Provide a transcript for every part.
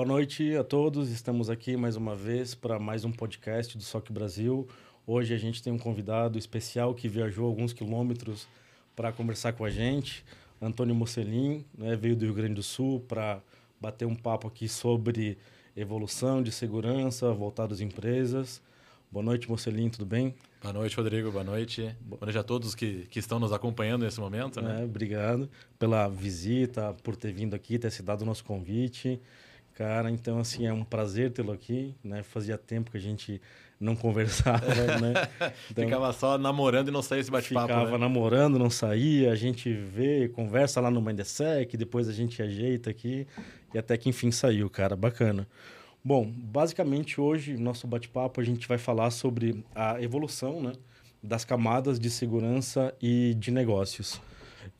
Boa noite a todos. Estamos aqui mais uma vez para mais um podcast do SOC Brasil. Hoje a gente tem um convidado especial que viajou alguns quilômetros para conversar com a gente. Antônio Mocelin, né, veio do Rio Grande do Sul para bater um papo aqui sobre evolução de segurança voltado às empresas. Boa noite, Mocelin, tudo bem? Boa noite, Rodrigo. Boa noite. Boa noite a todos que, que estão nos acompanhando nesse momento. Né? É, obrigado pela visita, por ter vindo aqui, ter aceitado o nosso convite. Cara, então, assim, é um prazer tê-lo aqui, né? Fazia tempo que a gente não conversava, né? Então, ficava só namorando e não saía esse bate-papo, Ficava né? namorando, não saía, a gente vê, conversa lá no Mindesec, depois a gente ajeita aqui e até que enfim saiu, cara, bacana. Bom, basicamente hoje, nosso bate-papo, a gente vai falar sobre a evolução, né? Das camadas de segurança e de negócios.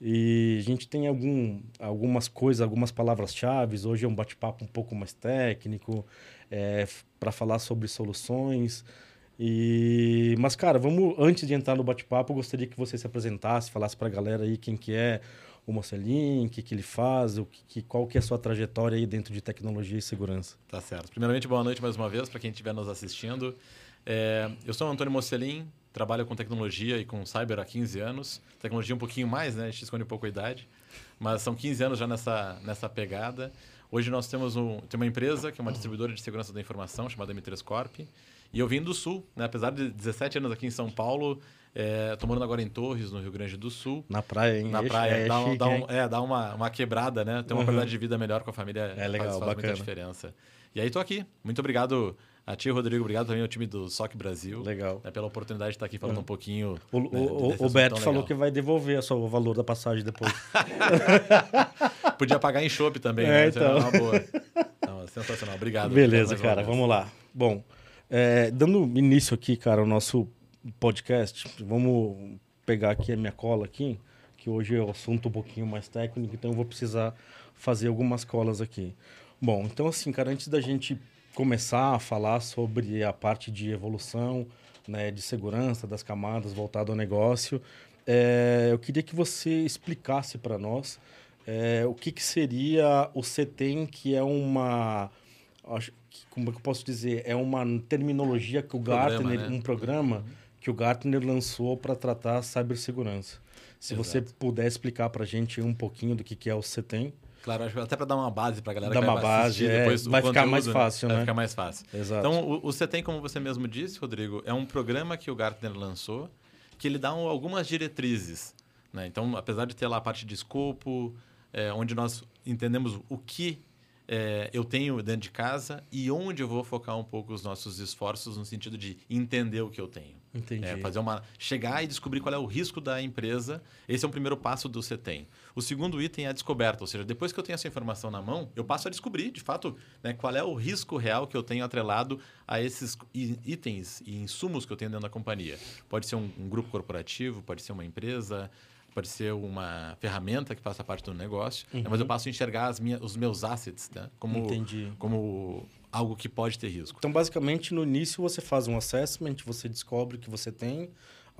E a gente tem algum, algumas coisas, algumas palavras-chave. Hoje é um bate-papo um pouco mais técnico, é, para falar sobre soluções. E, mas, cara, vamos antes de entrar no bate-papo, gostaria que você se apresentasse, falasse para a galera aí quem que é o Mocelin, o que, que ele faz, o que, qual que é a sua trajetória aí dentro de tecnologia e segurança. Tá certo. Primeiramente, boa noite mais uma vez para quem estiver nos assistindo. É, eu sou o Antônio Mocelin, trabalho com tecnologia e com cyber há 15 anos. Tecnologia um pouquinho mais, né? A gente esconde um pouco a idade. Mas são 15 anos já nessa, nessa pegada. Hoje nós temos um, tem uma empresa que é uma distribuidora de segurança da informação chamada M3 Corp. E eu vim do Sul, né? apesar de 17 anos aqui em São Paulo, é, tô morando agora em Torres, no Rio Grande do Sul. Na praia, hein? Na praia. É, dá, chique, dá, um, é, dá uma, uma quebrada, né? Ter uma uhum. qualidade de vida melhor com a família é legal, faz, faz bacana. muita diferença. E aí tô aqui. Muito obrigado a ti, Rodrigo. Obrigado também ao time do SOC Brasil. Legal. Né, pela oportunidade de estar aqui falando uhum. um pouquinho. O, né, o, o Beto falou que vai devolver o valor da passagem depois. Podia pagar em chopp também, é, né? Então. Uma boa. Não, sensacional. Obrigado. Beleza, cara. Vamos lá. Bom, é, dando início aqui, cara, ao nosso podcast, vamos pegar aqui a minha cola aqui, que hoje é o assunto um pouquinho mais técnico, então eu vou precisar fazer algumas colas aqui. Bom, então assim, cara, antes da gente começar a falar sobre a parte de evolução, né, de segurança das camadas voltado ao negócio, é, eu queria que você explicasse para nós é, o que, que seria o CETEM, que é uma acho como é que eu posso dizer é uma terminologia que o programa, Gartner né? um programa que o Gartner lançou para tratar a cibersegurança se Exato. você puder explicar para a gente um pouquinho do que que é o CETEM Claro, acho que até para dar uma base para a galera Dá que uma vai base, é, depois vai ficar mais fácil, né? Vai ficar mais fácil. Exato. Então, o, o CETEM, como você mesmo disse, Rodrigo, é um programa que o Gartner lançou que ele dá um, algumas diretrizes. Né? Então, apesar de ter lá a parte de escopo, é, onde nós entendemos o que é, eu tenho dentro de casa e onde eu vou focar um pouco os nossos esforços no sentido de entender o que eu tenho. Entendi. É, fazer uma chegar e descobrir qual é o risco da empresa. Esse é o primeiro passo do CETEM. O segundo item é a descoberta, ou seja, depois que eu tenho essa informação na mão, eu passo a descobrir, de fato, né, qual é o risco real que eu tenho atrelado a esses itens e insumos que eu tenho dentro da companhia. Pode ser um, um grupo corporativo, pode ser uma empresa, pode ser uma ferramenta que faça parte do negócio, uhum. né? mas eu passo a enxergar os meus assets né? como, Entendi. como algo que pode ter risco. Então, basicamente, no início você faz um assessment, você descobre o que você tem,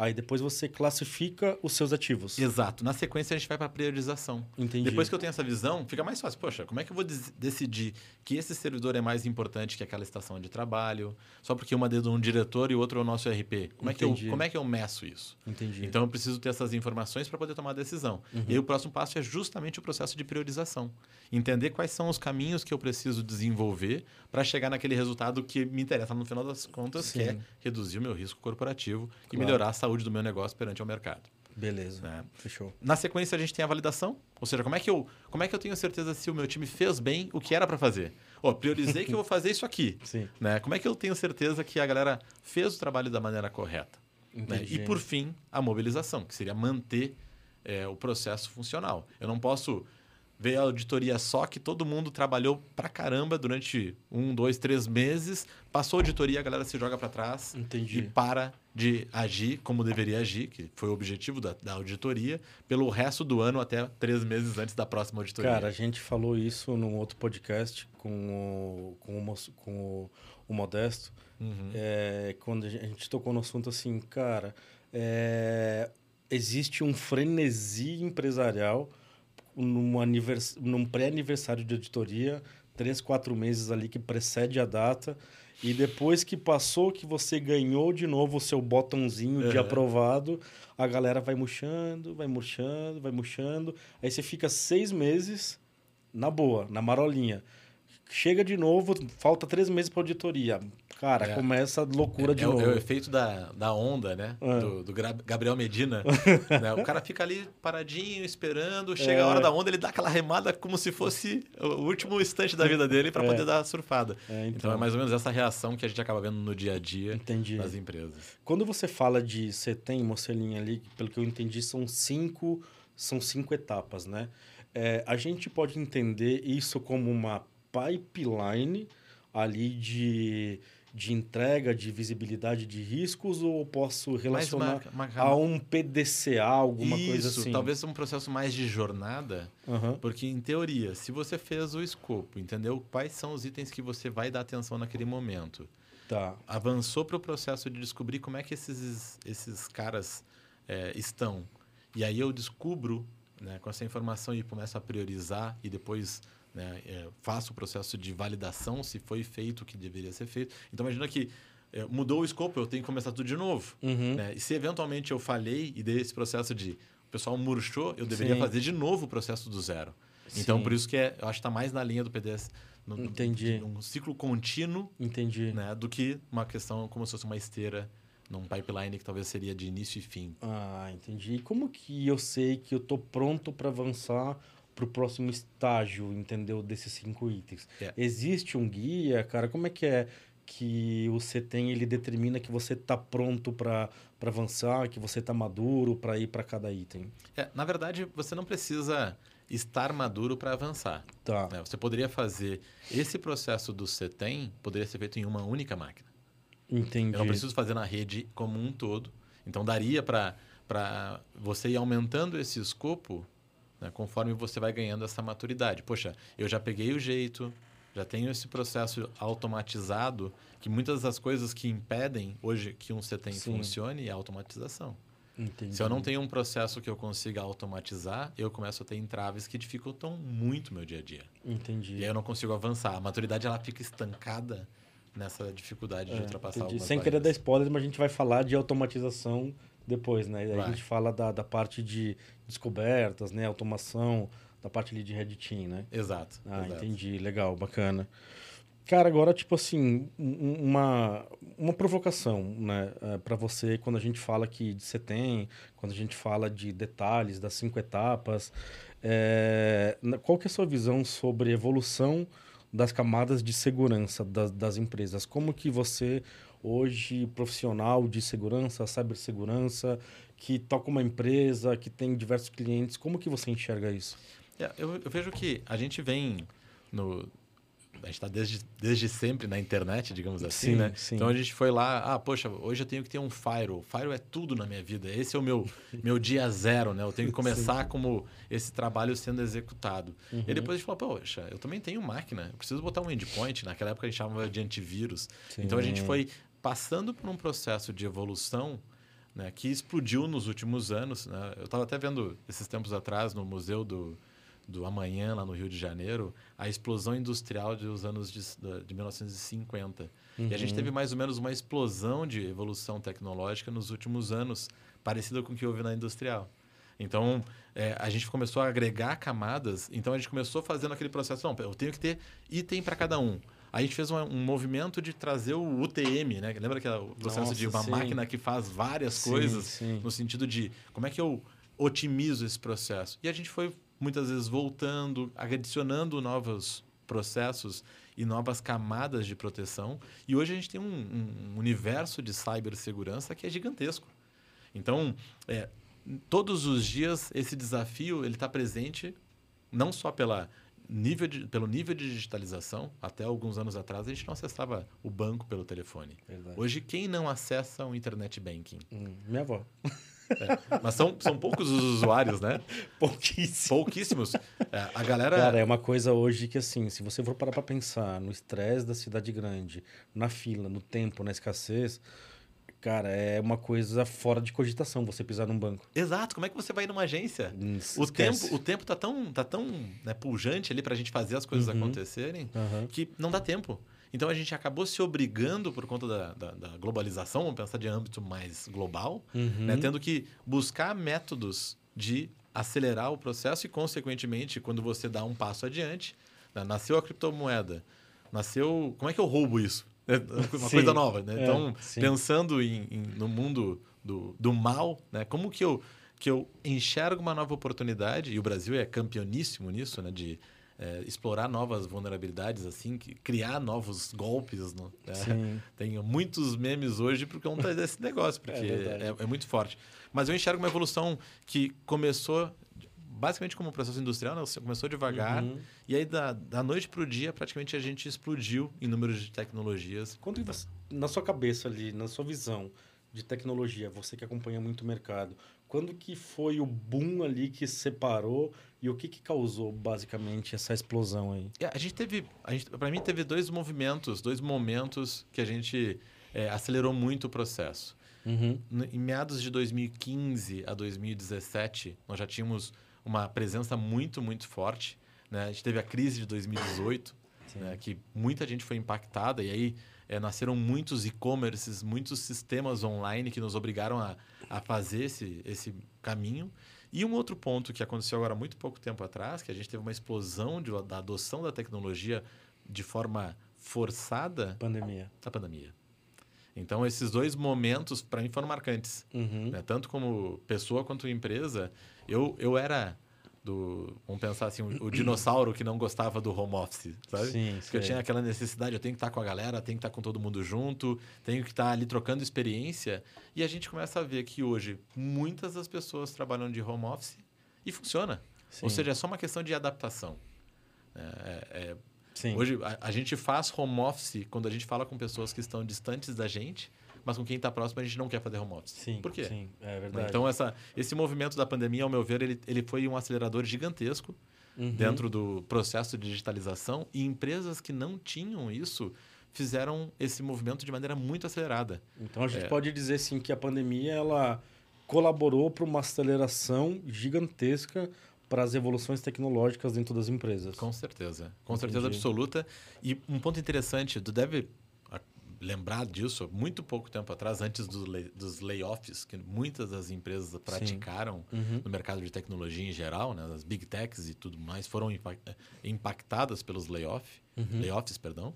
aí depois você classifica os seus ativos. Exato. Na sequência, a gente vai para a priorização. Entendi. Depois que eu tenho essa visão, fica mais fácil. Poxa, como é que eu vou decidir que esse servidor é mais importante que aquela estação de trabalho? Só porque uma é de um diretor e o outro é o nosso RP. Como, é que, eu, como é que eu meço isso? Entendi. Então, eu preciso ter essas informações para poder tomar a decisão. Uhum. E aí, o próximo passo é justamente o processo de priorização. Entender quais são os caminhos que eu preciso desenvolver para chegar naquele resultado que me interessa no final das contas, Sim. que é reduzir o meu risco corporativo Claro. e melhorar a saúde do meu negócio perante o mercado. Beleza. né? Fechou. Na sequência, a gente tem a validação, ou seja, como é que eu, como é que eu tenho certeza se o meu time fez bem o que era para fazer? Ó, priorizei que eu vou fazer isso aqui. Sim. Né? Como é que eu tenho certeza que a galera fez o trabalho da maneira correta? Né? E, por fim, a mobilização, que seria manter é, o processo funcional. Eu não posso ver a auditoria só que todo mundo trabalhou pra caramba durante um, dois, três meses, passou a auditoria, a galera se joga para trás Entendi. e para de agir como deveria agir, que foi o objetivo da, da auditoria, pelo resto do ano até três meses antes da próxima auditoria. Cara, a gente falou isso num outro podcast com o, com o, com o, o Modesto. Uhum. É, quando a gente tocou no assunto assim, cara, é, existe um frenesi empresarial num, anivers, num pré-aniversário de auditoria, três, quatro meses ali que precede a data. E depois que passou, que você ganhou de novo o seu botãozinho uhum. de aprovado, a galera vai murchando, vai murchando, vai murchando. Aí você fica seis meses na boa, na marolinha. Chega de novo, falta três meses para auditoria. Cara, é. começa a loucura é, de é, novo. É o efeito da, da onda, né? É. Do, do, Gabriel Medina. né? O cara fica ali paradinho, esperando. Chega a hora é. da onda, ele dá aquela remada como se fosse o último instante da vida dele para é. poder dar a surfada. Então. então. é mais ou menos essa reação que a gente acaba vendo no dia a dia entendi. das empresas. Quando você fala de você tem, mocelinha ali, pelo que eu entendi, são cinco, são cinco etapas, né? a gente pode entender isso como uma pipeline ali de de entrega, de visibilidade de riscos, ou posso relacionar uma, uma... a um PDCA, alguma Isso, coisa assim? talvez um processo mais de jornada, uhum. porque em teoria, se você fez o escopo, entendeu quais são os itens que você vai dar atenção naquele momento, tá. avançou para o processo de descobrir como é que esses, esses caras é, estão, e aí eu descubro né, com essa informação e começo a priorizar e depois né? É, faço o processo de validação se foi feito o que deveria ser feito. Então, imagina que é, mudou o escopo, eu tenho que começar tudo de novo. Uhum. Né? E se eventualmente eu falhei e dei esse processo de o pessoal murchou, eu deveria Sim. fazer de novo o processo do zero. Sim. Então, por isso que é, eu acho que está mais na linha do PDS. No, Entendi. Um ciclo contínuo Entendi. Né, do que uma questão como se fosse uma esteira num pipeline que talvez seria de início e fim. Ah, entendi. E como que eu sei que eu estou pronto para avançar para o próximo estágio, entendeu? Desses cinco itens. É. Existe um guia, cara? Como é que é que o CETEM ele determina que você está pronto para avançar, que você está maduro para ir para cada item? É, na verdade, você não precisa estar maduro para avançar. Tá. Né? Você poderia fazer esse processo do CETEM poderia ser feito em uma única máquina. Entendi. Eu não preciso fazer na rede como um todo. Então daria para para você ir aumentando esse escopo né? conforme você vai ganhando essa maturidade. Poxa, eu já peguei o jeito, já tenho esse processo automatizado, que muitas das coisas que impedem hoje que um CTM Sim. funcione é a automatização. Entendi. Se eu não tenho um processo que eu consiga automatizar, eu começo a ter entraves que dificultam muito meu dia a dia. Entendi. E aí eu não consigo avançar. A maturidade ela fica estancada nessa dificuldade é, de ultrapassar entendi. Sem querer dar spoilers, mas a gente vai falar de automatização depois, né? A gente fala da, da parte de descobertas, né? Automação, da parte ali de Red Team, né? Exato. Ah, exato. entendi. Legal, bacana. Cara, agora, tipo assim, uma, uma provocação, né? É, para você, quando a gente fala aqui de CETEM, quando a gente fala de detalhes das cinco etapas, é, qual que é a sua visão sobre evolução das camadas de segurança das, das empresas? Como que você hoje profissional de segurança, cibersegurança, que toca uma empresa, que tem diversos clientes. Como que você enxerga isso? É, eu, eu, vejo que a gente vem no... A gente está desde, desde sempre na internet, digamos assim, sim, né? Sim. Então a gente foi lá, ah, poxa, hoje eu tenho que ter um firewall. Firewall é tudo na minha vida. Esse é o meu, meu dia zero, né? Eu tenho que começar sim. como esse trabalho sendo executado. Uhum. E depois a gente falou, poxa, eu também tenho máquina. Eu preciso botar um endpoint. Naquela época a gente chamava de antivírus. Então a gente foi passando por um processo de evolução né, que explodiu nos últimos anos. Né? Eu estava até vendo esses tempos atrás no Museu do, do Amanhã, lá no Rio de Janeiro, a explosão industrial dos anos de, de 1950. Uhum. E a gente uhum. teve mais ou menos uma explosão de evolução tecnológica nos últimos anos, parecida com o que houve na industrial. Então, é, a gente começou a agregar camadas. Então, a gente começou fazendo aquele processo. Não, eu tenho que ter item para cada um a gente fez um, um, movimento de trazer o UTM, né? Lembra que é o processo Nossa, de uma sim. máquina que faz várias sim, coisas sim. no sentido de como é que eu otimizo esse processo? E a gente foi muitas vezes voltando, adicionando novos processos e novas camadas de proteção. E hoje a gente tem um, um universo de cibersegurança que é gigantesco. Então, é, todos os dias esse desafio ele está presente não só pela nível de, pelo nível de digitalização, até alguns anos atrás, a gente não acessava o banco pelo telefone. Verdade. Hoje, quem não acessa o internet banking? Hum, minha avó. É, mas são, são poucos os usuários, né? Pouquíssimos. Pouquíssimos. É, a galera. Cara, é uma coisa hoje que, assim, se você for parar para pensar no estresse da cidade grande, na fila, no tempo, na escassez, Cara, é uma coisa fora de cogitação você pisar num banco. Exato. Como é que você vai numa agência? Hum, O tempo, o tempo tá tão, tá tão né, pujante ali pra gente fazer as coisas Uhum. acontecerem Aham. que não dá tempo. Então a gente acabou se obrigando por conta da, da, da globalização, vamos pensar de âmbito mais global, Uhum. né, tendo que buscar métodos de acelerar o processo e, consequentemente, quando você dá um passo adiante, né, nasceu a criptomoeda, nasceu. Como é que eu roubo isso? É uma Sim. coisa nova, né? É, Então, sim. pensando em, em- no mundo do, do mal, né? Como que eu, que eu enxergo uma nova oportunidade, e o Brasil é campeoníssimo nisso, né? De é, explorar novas vulnerabilidades, assim, que, criar novos golpes. no- né? Tenho muitos memes hoje por conta desse negócio, porque verdade. é, é muito forte. Mas eu enxergo uma evolução que começou basicamente como um processo industrial, né? Você começou devagar, Uhum. e aí da, da noite para o dia, praticamente a gente explodiu em números de tecnologias. Quando você- na sua cabeça ali, na sua visão de tecnologia, você que acompanha muito o mercado, quando que foi o boom ali que separou e o que que causou basicamente essa explosão aí? É, A gente teve, para mim, teve dois movimentos, dois momentos que a gente é, acelerou muito o processo. Uhum. Em meados de 2015 a 2017, nós já tínhamos uma presença muito, muito forte. Né? A gente teve a crise de 2018, né? que muita gente foi impactada, e aí eh, nasceram muitos e-commerces, muitos sistemas online que nos obrigaram a, a fazer esse, esse caminho. E um outro ponto que aconteceu agora muito pouco tempo atrás, que a gente teve uma explosão de, da adoção da tecnologia de forma forçada, Pandemia. a pandemia. Então, esses dois momentos, para mim, foram marcantes. Uhum. né? Tanto como pessoa quanto empresa, eu, eu era do. Vamos pensar assim, o, o dinossauro que não gostava do home office, sabe? Sim, Porque eu tinha aquela necessidade, eu tenho que estar com a galera, tenho que estar com todo mundo junto, tenho que estar ali trocando experiência. E a gente começa a ver que hoje muitas das pessoas trabalham de home office e funciona. Sim. Ou seja, é só uma questão de adaptação. É, é- Sim. Hoje a, a gente faz home office quando a gente fala com pessoas que estão distantes da gente, mas com quem está próximo a gente não quer fazer home office. Sim, Por quê? Sim, é Né? verdade. Então, essa, esse movimento da pandemia, ao meu ver, ele, ele foi um acelerador gigantesco Uhum. dentro do processo de digitalização e empresas que não tinham isso fizeram esse movimento de maneira muito acelerada. Então a gente É. pode dizer sim que a pandemia ela colaborou para uma aceleração gigantesca para as evoluções tecnológicas dentro das empresas. Com certeza. Com Entendi. certeza absoluta. E um ponto interessante, tu deve lembrar disso, muito pouco tempo atrás, antes do lay- dos layoffs, que muitas das empresas praticaram Uhum. no mercado de tecnologia em geral, né, as big techs e tudo mais, foram impa- impactadas pelos layoff, Uhum. layoffs. Perdão.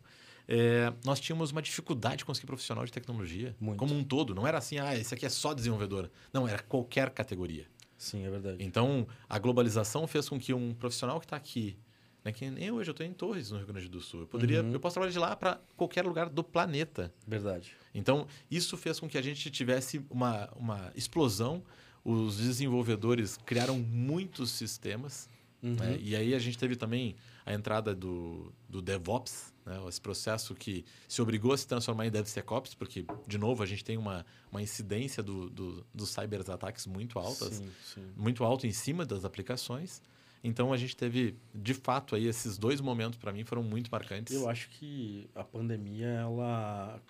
É, nós tínhamos uma dificuldade de conseguir profissional de tecnologia, Muito. como um todo. Não era assim, ah, esse aqui é só desenvolvedor. Não, era qualquer categoria. Sim, é verdade. Então, a globalização fez com que um profissional que está aqui, né, que nem hoje eu estou em Torres, no Rio Grande do Sul, eu poderia, Uhum. eu posso trabalhar de lá para qualquer lugar do planeta. Verdade. Então, isso fez com que a gente tivesse uma, uma explosão. Os desenvolvedores criaram muitos sistemas. Uhum. né? E aí a gente teve também a entrada do, do DevOps, né? esse processo que se obrigou a se transformar em DevSecOps, porque, de novo, a gente tem uma, uma incidência do, do, dos cyberataques muito altas Sim, sim. muito alto em cima das aplicações. Então a gente teve, de fato, aí esses dois momentos para mim foram muito marcantes. Eu acho que a pandemia ela,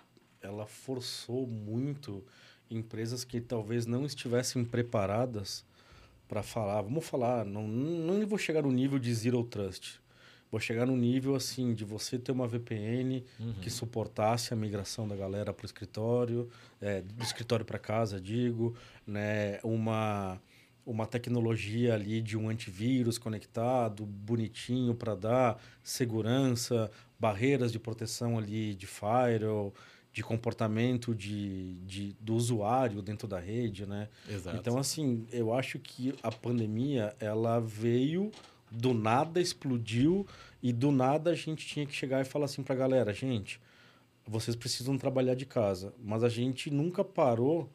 ela forçou muito empresas que talvez não estivessem preparadas para falar. Vamos falar, não, não vou chegar no nível de zero trust. Vou chegar no nível assim de você ter uma VPN Uhum. que suportasse a migração da galera para o escritório, é, do escritório para casa, digo, né, uma uma tecnologia ali de um antivírus conectado, bonitinho para dar segurança, barreiras de proteção ali de firewall, de comportamento de, de, do usuário dentro da rede, né? Exato. Então, assim, eu acho que a pandemia, ela veio do nada, explodiu, e do nada a gente tinha que chegar e falar assim pra galera, gente, vocês precisam trabalhar de casa. Mas a gente nunca parou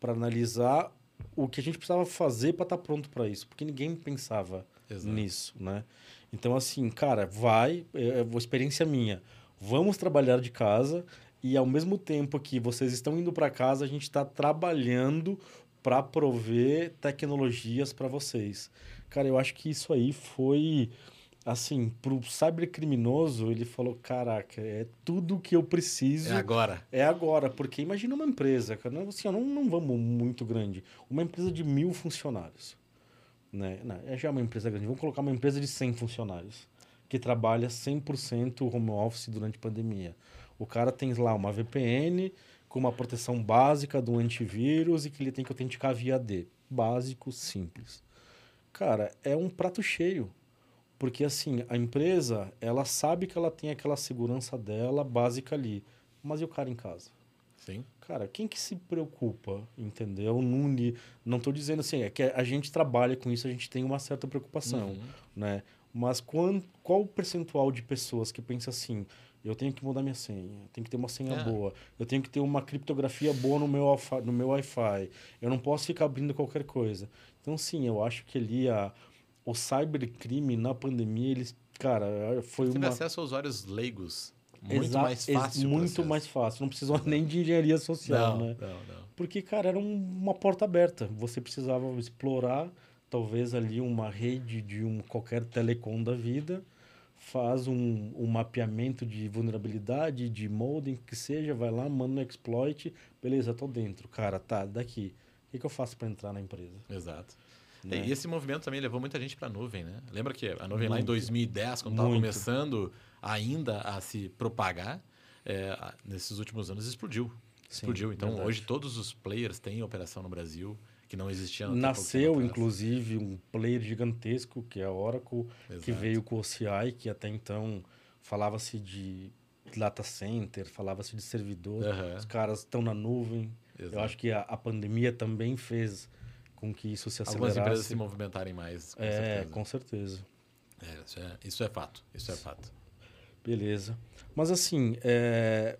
para analisar o que a gente precisava fazer para estar pronto para isso, porque ninguém pensava Exato. nisso, né? Então, assim, cara, vai, é é experiência minha. Vamos trabalhar de casa e ao mesmo tempo que vocês estão indo para casa, a gente está trabalhando para prover tecnologias para vocês. Cara, eu acho que isso aí foi assim, pro cybercriminoso, ele falou, caraca, é tudo que eu preciso. É agora. É agora, porque imagina uma empresa, cara, assim, não, não vamos muito grande, uma empresa de mil funcionários, né? Não, é já uma empresa grande, vamos colocar uma empresa de 100 funcionários, que trabalha 100% home office durante a pandemia. O cara tem lá uma VPN com uma proteção básica do antivírus e que ele tem que autenticar via D. Básico, simples. Cara, é um prato cheio porque assim, a empresa, ela sabe que ela tem aquela segurança dela básica ali. Mas e o cara em casa? Sim. Cara, quem que se preocupa, entendeu? Não, não estou dizendo assim, é que a gente trabalha com isso, a gente tem uma certa preocupação, uhum. né? Mas qual, qual o percentual de pessoas que pensa assim, eu tenho que mudar minha senha, tem que ter uma senha é. boa, eu tenho que ter uma criptografia boa no meu, no meu Wi-Fi, eu não posso ficar abrindo qualquer coisa. Então, sim, eu acho que ali a, o cybercrime na pandemia, eles, cara, foi Você uma... Teve acesso a usuários leigos. Muito Exa mais fácil. Muito mais fácil. Não precisou nem de engenharia social, não, né? Não, não. Porque, cara, era um, uma porta aberta. Você precisava explorar, talvez, ali uma rede de um qualquer telecom da vida, faz um, um mapeamento de vulnerabilidade, de modem, que seja, vai lá, manda um exploit, beleza, tô dentro. Cara, tá, daqui. O que, que eu faço para entrar na empresa? Exato. Né? E esse movimento também levou muita gente para a nuvem, né? Lembra que a nuvem Muito. lá em 2010, quando estava começando ainda a se propagar, é, nesses últimos anos explodiu. Sim, explodiu. Então, verdade. hoje todos os players têm operação no Brasil que não existia no Nasceu, inclusive, um player gigantesco, que é a Oracle, Exato. que veio com o OCI, que até então falava-se de data center, falava-se de servidor. Uhum. Os caras estão na nuvem. Exato. Eu acho que a, a pandemia também fez com que isso se acelerasse. Algumas empresas se movimentarem mais. Com é, certeza. com certeza. É, isso, é, isso é fato. Isso é fato. Beleza. Mas assim, é,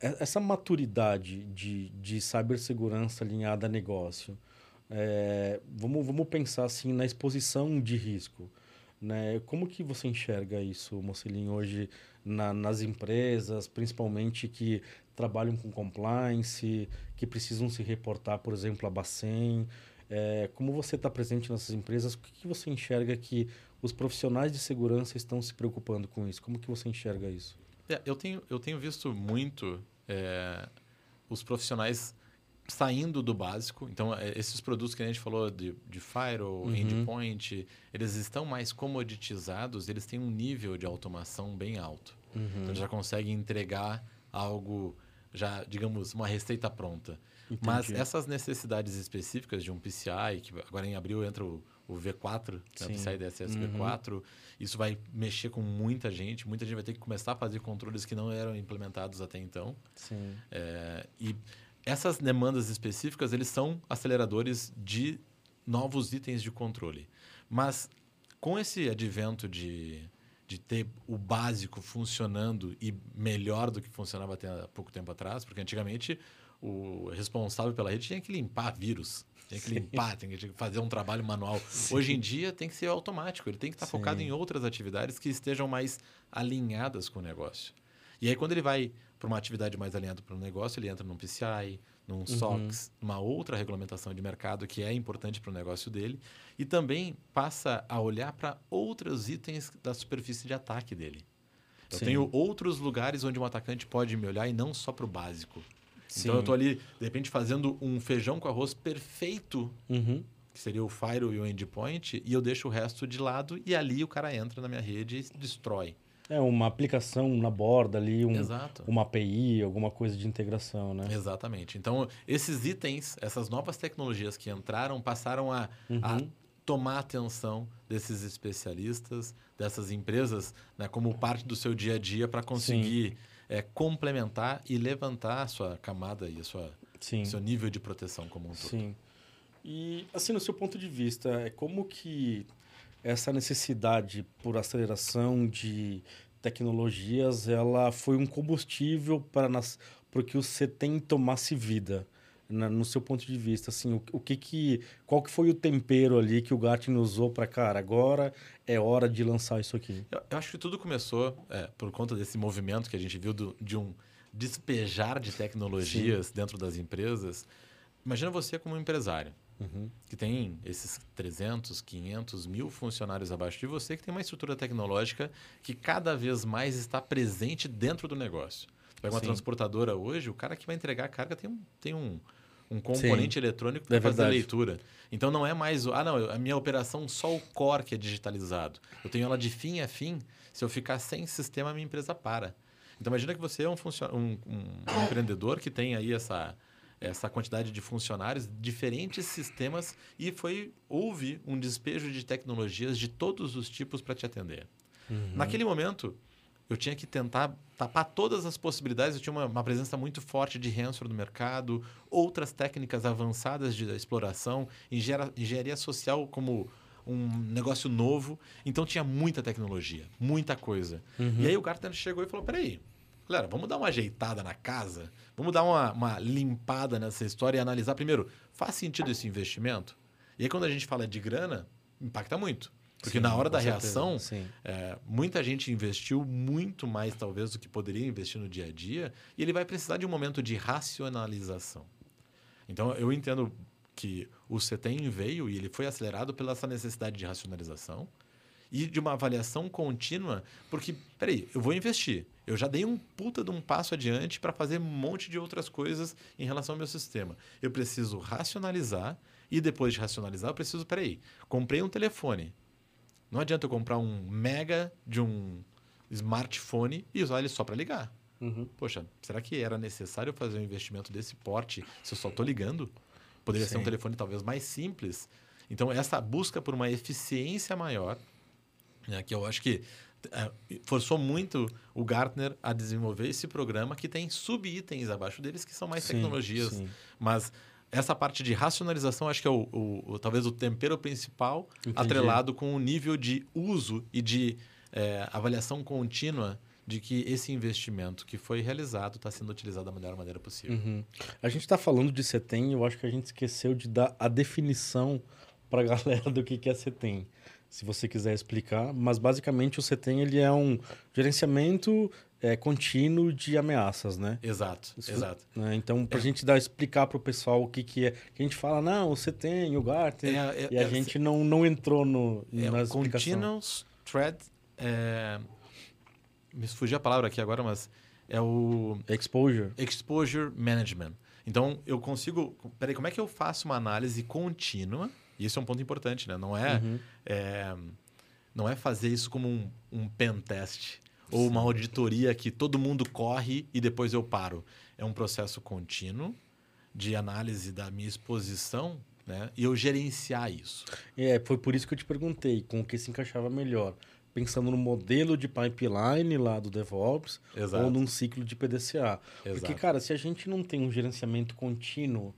é, essa maturidade de, de cibersegurança alinhada a negócio, é, vamos, vamos pensar assim na exposição de risco. Né? Como que você enxerga isso, Mocelinho, hoje na, nas empresas, principalmente que trabalham com compliance, que precisam se reportar, por exemplo, a Bacen? É, como você está presente nessas empresas, o que, que, você enxerga que os profissionais de segurança estão se preocupando com isso? Como que você enxerga isso? É, eu, tenho, eu tenho visto muito é, os profissionais saindo do básico. Então, é, esses produtos que a gente falou de, de Firewall, uhum. Endpoint, eles estão mais comoditizados, eles têm um nível de automação bem alto. Uhum. Então, já conseguem entregar algo, já digamos, uma receita pronta. Entendi. Mas essas necessidades específicas de um PCI, que agora em abril entra o, o V4, né, o PCI DSS uhum. V4, isso vai mexer com muita gente. Muita gente vai ter que começar a fazer controles que não eram implementados até então. Sim. É, e essas demandas específicas, eles são aceleradores de novos itens de controle. Mas com esse advento de, de ter o básico funcionando e melhor do que funcionava até há pouco tempo atrás, porque antigamente o responsável pela rede tinha que limpar vírus, tinha que Sim. limpar, tinha que fazer um trabalho manual. Sim. Hoje em dia tem que ser automático, ele tem que estar Sim. focado em outras atividades que estejam mais alinhadas com o negócio. E aí quando ele vai para uma atividade mais alinhada para o negócio, ele entra num PCI, num uhum. SOX, numa outra regulamentação de mercado que é importante para o negócio dele, e também passa a olhar para outros itens da superfície de ataque dele. Eu Sim. tenho outros lugares onde um atacante pode me olhar e não só para o básico. Sim. Então eu estou ali, de repente, fazendo um feijão com arroz perfeito, uhum. que seria o Firewall e o Endpoint, e eu deixo o resto de lado e ali o cara entra na minha rede e destrói. É, uma aplicação na borda ali, um, uma API, alguma coisa de integração, né? Exatamente. Então, esses itens, essas novas tecnologias que entraram, passaram a, uhum. a tomar atenção desses especialistas, dessas empresas, né, como parte do seu dia a dia para conseguir... É, complementar e levantar a sua camada e a sua Sim. seu nível de proteção como um todo. Sim. E assim, no seu ponto de vista, é como que essa necessidade por aceleração de tecnologias, ela foi um combustível para nas, para que o CETEM tomasse vida? na, no seu ponto de vista, assim, o, o, que que, qual que foi o tempero ali que o Gartner usou para, cara, agora é hora de lançar isso aqui? Eu, eu acho que tudo começou é, por conta desse movimento que a gente viu do, de um despejar de tecnologias Sim. dentro das empresas. Imagina você como empresário. Uhum. que tem esses 300, 500 mil funcionários abaixo de você, que tem uma estrutura tecnológica que cada vez mais está presente dentro do negócio. Você pega uma Sim. transportadora hoje, o cara que vai entregar a carga tem um, tem um, um componente Sim. eletrônico para é fazer a leitura. Então não é mais, ah não, a minha operação só o core que é digitalizado. Eu tenho ela de fim a fim. Se eu ficar sem sistema, a minha empresa para. Então imagina que você é um, um, um, um empreendedor que tem aí essa, essa quantidade de funcionários, diferentes sistemas e foi houve um despejo de tecnologias de todos os tipos para te atender. Uhum. Naquele momento, eu tinha que tentar tapar todas as possibilidades. Eu tinha uma, uma presença muito forte de Hansford no mercado, outras técnicas avançadas de exploração, engenharia, engenharia social como um negócio novo. Então tinha muita tecnologia, muita coisa. Uhum. E aí o Gartner chegou e falou: peraí, galera, vamos dar uma ajeitada na casa, vamos dar uma, uma limpada nessa história e analisar primeiro, faz sentido esse investimento? E aí quando a gente fala de grana, impacta muito. Porque Sim, na hora da reação, é, muita gente investiu muito mais, talvez, do que poderia investir no dia a dia, e ele vai precisar de um momento de racionalização. Então, eu entendo que o CETEM veio e ele foi acelerado pela essa necessidade de racionalização e de uma avaliação contínua, porque, peraí, eu vou investir. Eu já dei um puta de um passo adiante para fazer um monte de outras coisas em relação ao meu sistema. Eu preciso racionalizar e depois de racionalizar, eu preciso, peraí, comprei um telefone, não adianta eu comprar um mega de um smartphone e usar ele só para ligar. Uhum. Poxa, será que era necessário fazer um investimento desse porte se eu só estou ligando? Poderia Sim. ser um telefone talvez mais simples. Então, essa busca por uma eficiência maior, né, que eu acho que é, forçou muito o Gartner a desenvolver esse programa que tem sub-itens abaixo deles que são mais sim, tecnologias. Sim. Mas essa parte de racionalização acho que é o, o, o talvez o tempero principal Entendi. atrelado com o nível de uso e de é, avaliação contínua de que esse investimento que foi realizado está sendo utilizado da melhor maneira possível. Uhum. A gente está falando de CETEM, eu acho que a gente esqueceu de dar a definição para a galera do que, que é CETEM se você quiser explicar, mas basicamente o CETEM ele é um gerenciamento é, contínuo de ameaças, né? Exato, Isso, exato. Né? Então, para a é. gente dar, explicar para o pessoal o que, que é, que a gente fala, não, o CETEM, o Gartner, é, é, e a é, gente não, não entrou no, é, na Continuous Threat, é, me fugiu a palavra aqui agora, mas é o... Exposure. Exposure Management. Então, eu consigo... Peraí, como é que eu faço uma análise contínua e isso é um ponto importante, né? Não é, uhum. é não é fazer isso como um, um pen test ou uma auditoria que todo mundo corre e depois eu paro. É um processo contínuo de análise da minha exposição né? e eu gerenciar isso. É, foi por isso que eu te perguntei com o que se encaixava melhor. Pensando no modelo de pipeline lá do DevOps Exato. ou num ciclo de PDCA. Exato. Porque, cara, se a gente não tem um gerenciamento contínuo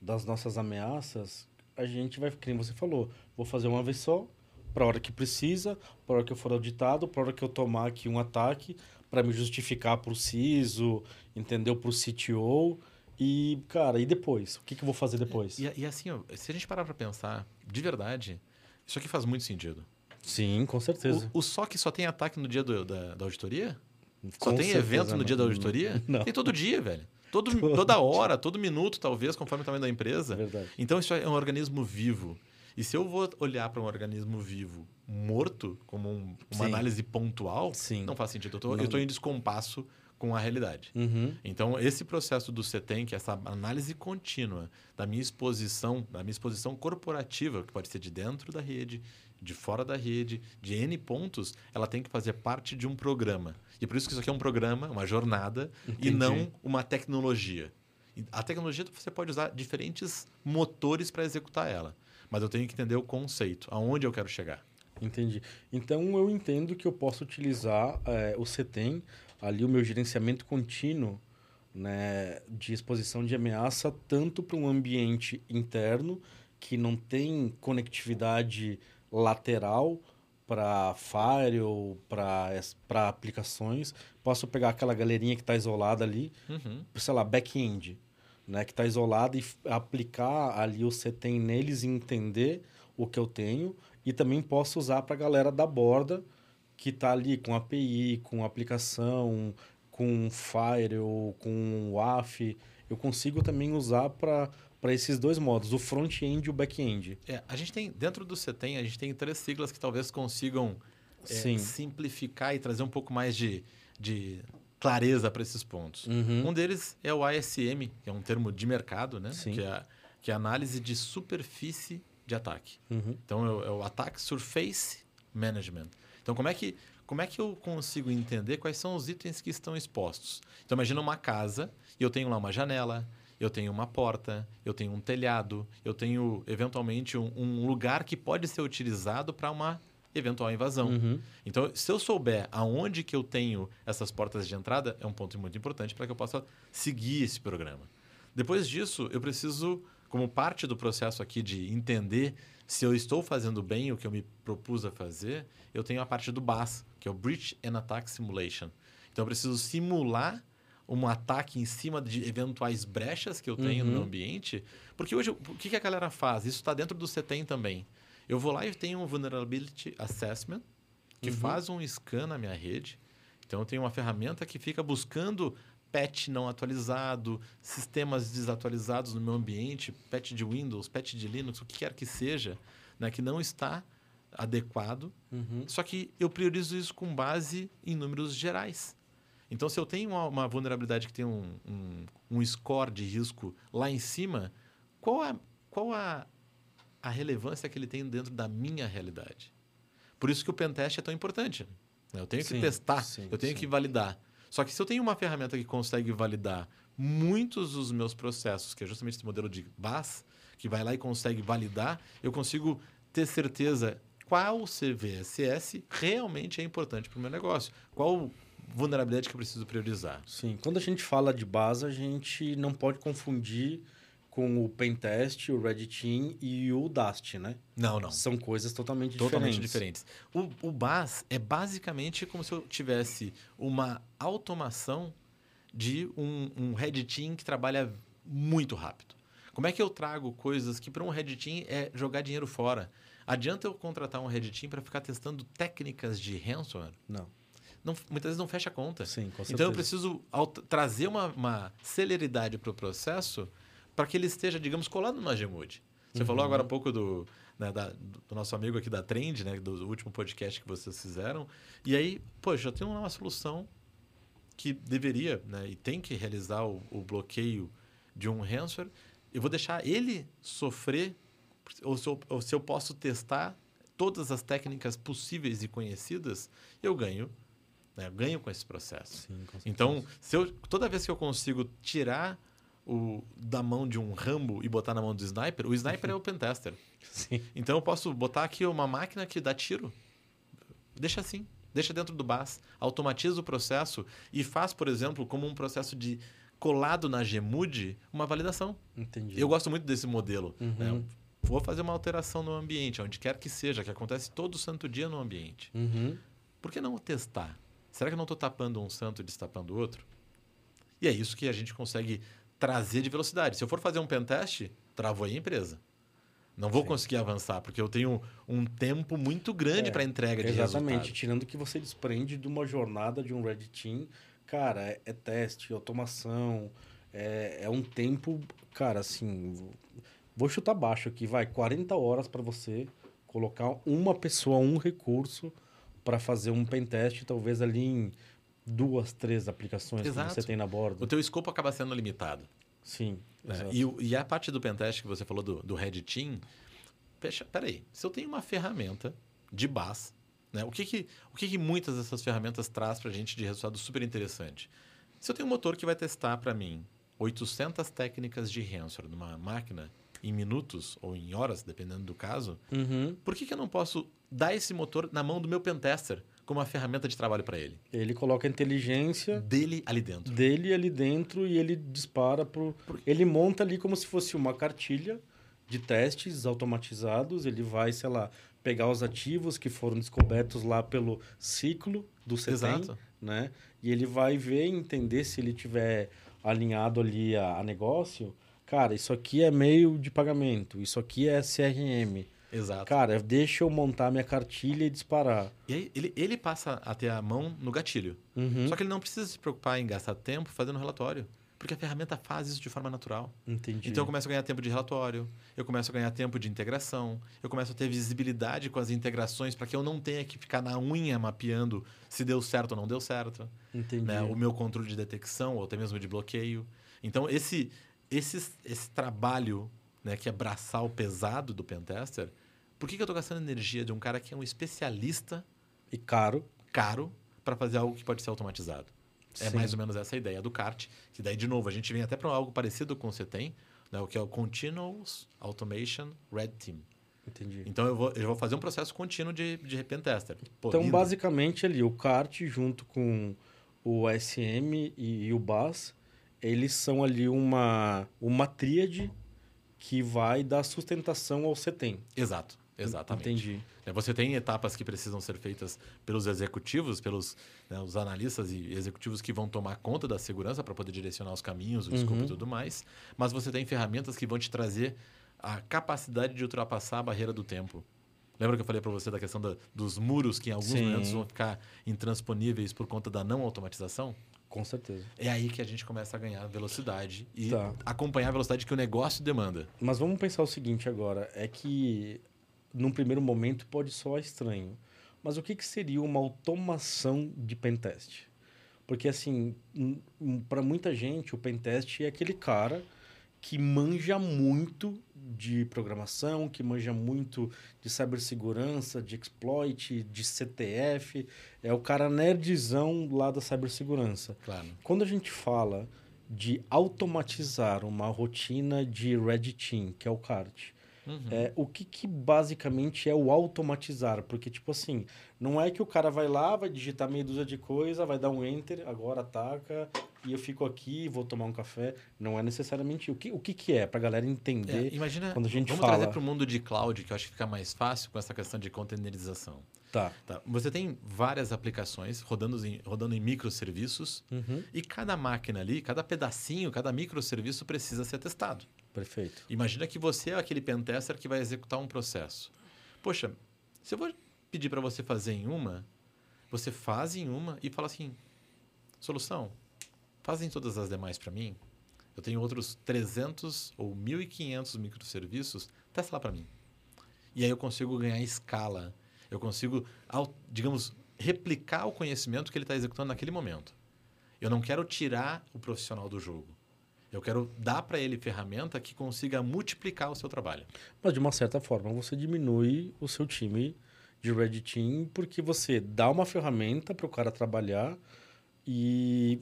das nossas ameaças, a gente vai, como você falou, vou fazer uma vez só, para hora que precisa, para hora que eu for auditado, para hora que eu tomar aqui um ataque, para me justificar para o CISO, entendeu? Para o CTO. E, cara, e depois? O que, que eu vou fazer depois? E, e assim, se a gente parar para pensar, de verdade, isso aqui faz muito sentido. Sim, com certeza. O, o SOC só tem ataque no dia do, da, da auditoria? Só com tem certeza, evento no dia da auditoria? Não. Tem todo dia, velho. Todo, toda hora, todo minuto, talvez, conforme o tamanho da empresa. Verdade. Então, isso é um organismo vivo. E se eu vou olhar para um organismo vivo morto, como um, uma Sim. análise pontual, Sim. não faz sentido. Eu estou em descompasso com a realidade. Uhum. Então, esse processo do CETEM, que é essa análise contínua da minha exposição, da minha exposição corporativa, que pode ser de dentro da rede, de fora da rede, de N pontos, ela tem que fazer parte de um programa. E por isso que isso aqui é um programa, uma jornada, Entendi. e não uma tecnologia. A tecnologia você pode usar diferentes motores para executar ela, mas eu tenho que entender o conceito, aonde eu quero chegar. Entendi. Então eu entendo que eu posso utilizar é, o CETEM, ali o meu gerenciamento contínuo né, de exposição de ameaça, tanto para um ambiente interno que não tem conectividade lateral para Firewall, para aplicações. Posso pegar aquela galerinha que está isolada ali, uhum. sei lá, back-end, né, que está isolada e aplicar ali o CTEM neles e entender o que eu tenho. E também posso usar para a galera da borda que está ali com API, com aplicação, com Firewall, com WAF. Eu consigo também usar para para esses dois modos, o front-end e o back-end. É, a gente tem, dentro do CETEM, a gente tem três siglas que talvez consigam é, simplificar e trazer um pouco mais de, de clareza para esses pontos. Uhum. Um deles é o ISM, que é um termo de mercado, né? Sim. Que é, que é análise de superfície de ataque. Uhum. Então, é o, é o Attack Surface Management. Então, como é, que, como é que eu consigo entender quais são os itens que estão expostos? Então, imagina uma casa e eu tenho lá uma janela, eu tenho uma porta, eu tenho um telhado, eu tenho, eventualmente, um, um lugar que pode ser utilizado para uma eventual invasão. Uhum. Então, se eu souber aonde que eu tenho essas portas de entrada, é um ponto muito importante para que eu possa seguir esse programa. Depois disso, eu preciso, como parte do processo aqui de entender se eu estou fazendo bem o que eu me propus a fazer, eu tenho a parte do BAS, que é o Breach and Attack Simulation. Então, eu preciso simular um ataque em cima de eventuais brechas que eu tenho Uhum. no meu ambiente. Porque hoje, o que que a galera faz? Isso está dentro do CETEM também. Eu vou lá e tenho um Vulnerability Assessment, que Uhum. faz um scan na minha rede. Então, eu tenho uma ferramenta que fica buscando patch não atualizado, sistemas desatualizados no meu ambiente, patch de Windows, patch de Linux, o que quer que seja, né, que não está adequado. Uhum. Só que eu priorizo isso com base em números gerais. Então, se eu tenho uma, uma vulnerabilidade que tem um, um, um score de risco lá em cima, qual a, qual a, a relevância que ele tem dentro da minha realidade? Por isso que o pentest é tão importante. né? Eu tenho que Sim, testar, sim, eu tenho sim. que validar. Só que se eu tenho uma ferramenta que consegue validar muitos dos meus processos, que é justamente esse modelo de BAS, que vai lá e consegue validar, eu consigo ter certeza qual CVSS realmente é importante para o meu negócio. Qual vulnerabilidade que eu preciso priorizar. Sim. Quando a gente fala de base, a gente não pode confundir com o Pentest, o Red Team e o Dust, né? Não, não. São coisas totalmente, Totalmente diferentes. diferentes. O, o BAS é basicamente como se eu tivesse uma automação de um, um Red Team que trabalha muito rápido. Como é que eu trago coisas que para um Red Team é jogar dinheiro fora? Adianta eu contratar um Red Team para ficar testando técnicas de ransomware? Não. Não, muitas vezes não fecha a conta. Sim, com certeza. Então eu preciso trazer uma, uma celeridade para o processo para que ele esteja, digamos, colado no Agemude. Você Uhum. falou agora há pouco do, né, da- do nosso amigo aqui da Trend, né, do último podcast que vocês fizeram. E aí, poxa, eu tenho uma solução que deveria né, e tem que realizar o, o bloqueio de um ransomware. Eu vou deixar ele sofrer, ou se eu, ou se eu posso testar todas as técnicas possíveis e conhecidas, eu ganho. Né, com esse processo. Sim, com. Então, se eu, toda vez que eu consigo tirar o, da mão de um Rambo e botar na mão do sniper, o sniper é o pentester. Sim. Então eu posso botar aqui uma máquina que dá tiro. Deixa assim. Deixa dentro do BAS. Automatiza o processo e faz, por exemplo, como um processo de colado na Gmude, uma validação. Entendi. Eu gosto muito desse modelo. Uhum. né? Vou fazer uma alteração no ambiente, onde quer que seja, que acontece todo santo dia no ambiente. Uhum. Por que não testar? Será que eu não estou tapando um santo e destapando o outro? E é isso que a gente consegue trazer de velocidade. Se eu for fazer um pentest, travou aí a empresa. Não vou Sim. conseguir avançar, porque eu tenho um tempo muito grande É, para entrega de Exatamente. resultado. Tirando o que você desprende de uma jornada de um Red Team, cara, é, é teste, automação, é, é um tempo, cara, assim, vou- vou chutar baixo aqui, vai, 40 horas para você colocar uma pessoa, um recurso para fazer um pentest, talvez ali em duas, três aplicações que Exato. você tem na borda. O teu escopo acaba sendo limitado. Sim. né? exato. E, e a parte do pentest que você falou do, do Red Team, fecha, peraí, se eu tenho uma ferramenta de base, né? o, que, que, o que, que muitas dessas ferramentas traz para a gente de resultado super interessante? Se eu tenho um motor que vai testar para mim 800 técnicas de ransomware numa máquina em minutos ou em horas, dependendo do caso, Uhum. por que, que eu não posso dar esse motor na mão do meu pentester como uma ferramenta de trabalho para ele? Ele coloca a inteligência Dele ali dentro. dele ali dentro e ele dispara pro. Ele monta ali como se fosse uma cartilha de testes automatizados. Ele vai, sei lá, pegar os ativos que foram descobertos lá pelo ciclo do CETEM, Exato. né? E ele vai ver e entender se ele tiver alinhado ali a, a negócio. Cara, isso aqui é meio de pagamento, isso aqui é CRM. Exato. Cara, deixa eu montar minha cartilha e disparar. E aí ele, ele passa a ter a mão no gatilho. Uhum. Só que ele não precisa se preocupar em gastar tempo fazendo relatório. Porque a ferramenta faz isso de forma natural. Entendi. Então eu começo a ganhar tempo de relatório, eu começo a ganhar tempo de integração, eu começo a ter visibilidade com as integrações para que eu não tenha que ficar na unha mapeando se deu certo ou não deu certo. Entendi. Né? O meu controle de detecção ou até mesmo de bloqueio. Então esse, esse, esse trabalho né, que é braçal pesado do pentester, por que, que eu estou gastando energia de um cara que é um especialista E caro. caro para fazer algo que pode ser automatizado? É Sim. mais ou menos essa a ideia do CART, que daí, de novo, a gente vem até para algo parecido com o que você tem, né, o que é o Continuous Automation Red Team. Entendi. Então, eu vou, eu vou fazer um processo contínuo de, de pentester. Pô, Então, lindo. basicamente, ali, o CART junto com o SM e, e o BAS, eles são ali uma, uma tríade que vai dar sustentação ao CETEM. Exato, exatamente. Entendi. É, Você tem etapas que precisam ser feitas pelos executivos, pelos né, os analistas e executivos que vão tomar conta da segurança para poder direcionar os caminhos, o escopo Uhum. e tudo mais. Mas você tem ferramentas que vão te trazer a capacidade de ultrapassar a barreira do tempo. Lembra que eu falei para você da questão da- dos muros que em alguns Sim. momentos vão ficar intransponíveis por conta da não automatização? Com certeza. É aí que a gente começa a ganhar velocidade e Tá. acompanhar a velocidade que o negócio demanda. Mas vamos pensar o seguinte agora, é que num primeiro momento pode soar estranho, mas o que, que seria uma automação de pentest? Porque assim, para muita gente o pentest é aquele cara que manja muito de programação, que manja muito de cibersegurança, de exploit, de CTF, é o cara nerdzão lá da cibersegurança. Claro. Quando a gente fala de automatizar uma rotina de Red Team, que é o CART, Uhum. é, o que, que basicamente é o automatizar? Porque, tipo assim, não é que o cara vai lá, vai digitar meia dúzia de coisa, vai dar um enter, agora ataca, e eu fico aqui, vou tomar um café. Não é necessariamente. O que, o que, que é? Pra galera É, entender. imagina, quando a gente vamos fala- trazer para o mundo de cloud, que eu acho que fica mais fácil com essa questão de containerização. Tá. Tá? Você tem várias aplicações rodando em, rodando em microserviços Uhum. e cada máquina ali, cada pedacinho, cada microserviço precisa ser testado. Perfeito. Imagina que você é aquele pentester que vai executar um processo. Poxa, se eu vou pedir para você fazer em uma, você faz em uma e fala assim: solução, fazem todas as demais para mim. Eu tenho outros 300 ou 1.500 microserviços, testa lá para mim. E aí eu consigo ganhar escala. Eu consigo, digamos, replicar o conhecimento que ele está executando naquele momento. Eu não quero tirar o profissional do jogo. Eu quero dar para ele ferramenta que consiga multiplicar o seu trabalho. Mas de uma certa forma você diminui o seu time de Red Team porque você dá uma ferramenta para o cara trabalhar e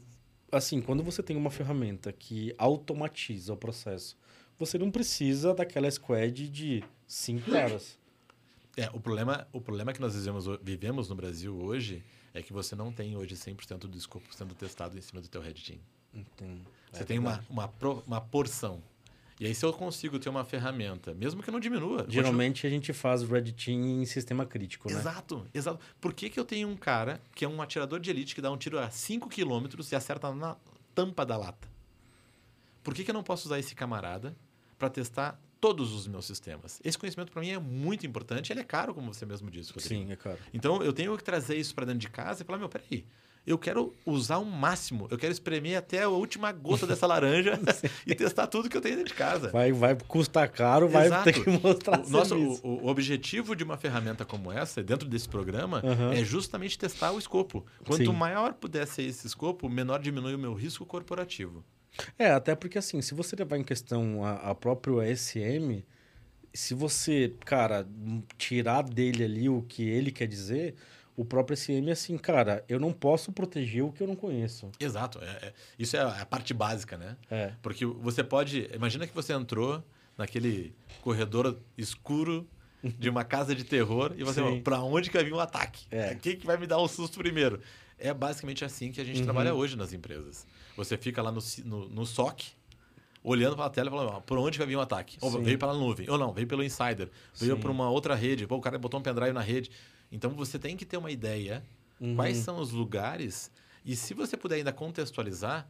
assim, quando você tem uma ferramenta que automatiza o processo, você não precisa daquela squad de cinco caras. É, o problema, o problema que nós vivemos, vivemos no Brasil hoje é que você não tem hoje 100% do escopo sendo testado em cima do teu Red Team. Entendo. Você É tem uma, verdade. uma, uma porção. E aí, se eu consigo ter uma ferramenta, mesmo que não diminua... Geralmente a gente faz Red Team em sistema crítico, né? Exato, exato. Por que, que eu tenho um cara que é um atirador de elite que dá um tiro a 5 km e acerta na tampa da lata? Por que, que eu não posso usar esse camarada para testar todos os meus sistemas? Esse conhecimento para mim é muito importante ele é caro, como você mesmo disse, Rodrigo. Sim, é claro. Então eu tenho que trazer isso para dentro de casa e falar: meu, peraí. Eu quero usar o máximo, eu quero espremer até a última gota dessa laranja e testar tudo que eu tenho dentro de casa. Vai, vai custar caro, vai Exato. ter que mostrar O, nosso, o, o objetivo de uma ferramenta como essa, dentro desse programa, Aham. é justamente testar o escopo. Quanto Sim. maior puder ser esse escopo, menor diminui o meu risco corporativo. É, até porque assim, se você levar em questão a, a próprio ESM, se você, cara, tirar dele ali o que ele quer dizer, o próprio SM é assim, cara, eu não posso proteger o que eu não conheço. Exato. é- é- isso é a parte básica, né? É. Porque você pode. Imagina que você entrou naquele corredor escuro de uma casa de terror e você fala, pra onde que vai vir um ataque? É. Quem que vai me dar um susto primeiro? É basicamente assim que a gente Uhum. trabalha hoje nas empresas. Você fica lá no, no, no SOC, olhando para a tela e falando, por onde vai vir um ataque? Ou Sim. veio pela nuvem, ou não, veio pelo insider, veio por uma outra rede, pô, o cara botou um pendrive na rede. Então você tem que ter uma ideia Uhum. quais são os lugares e se você puder ainda contextualizar,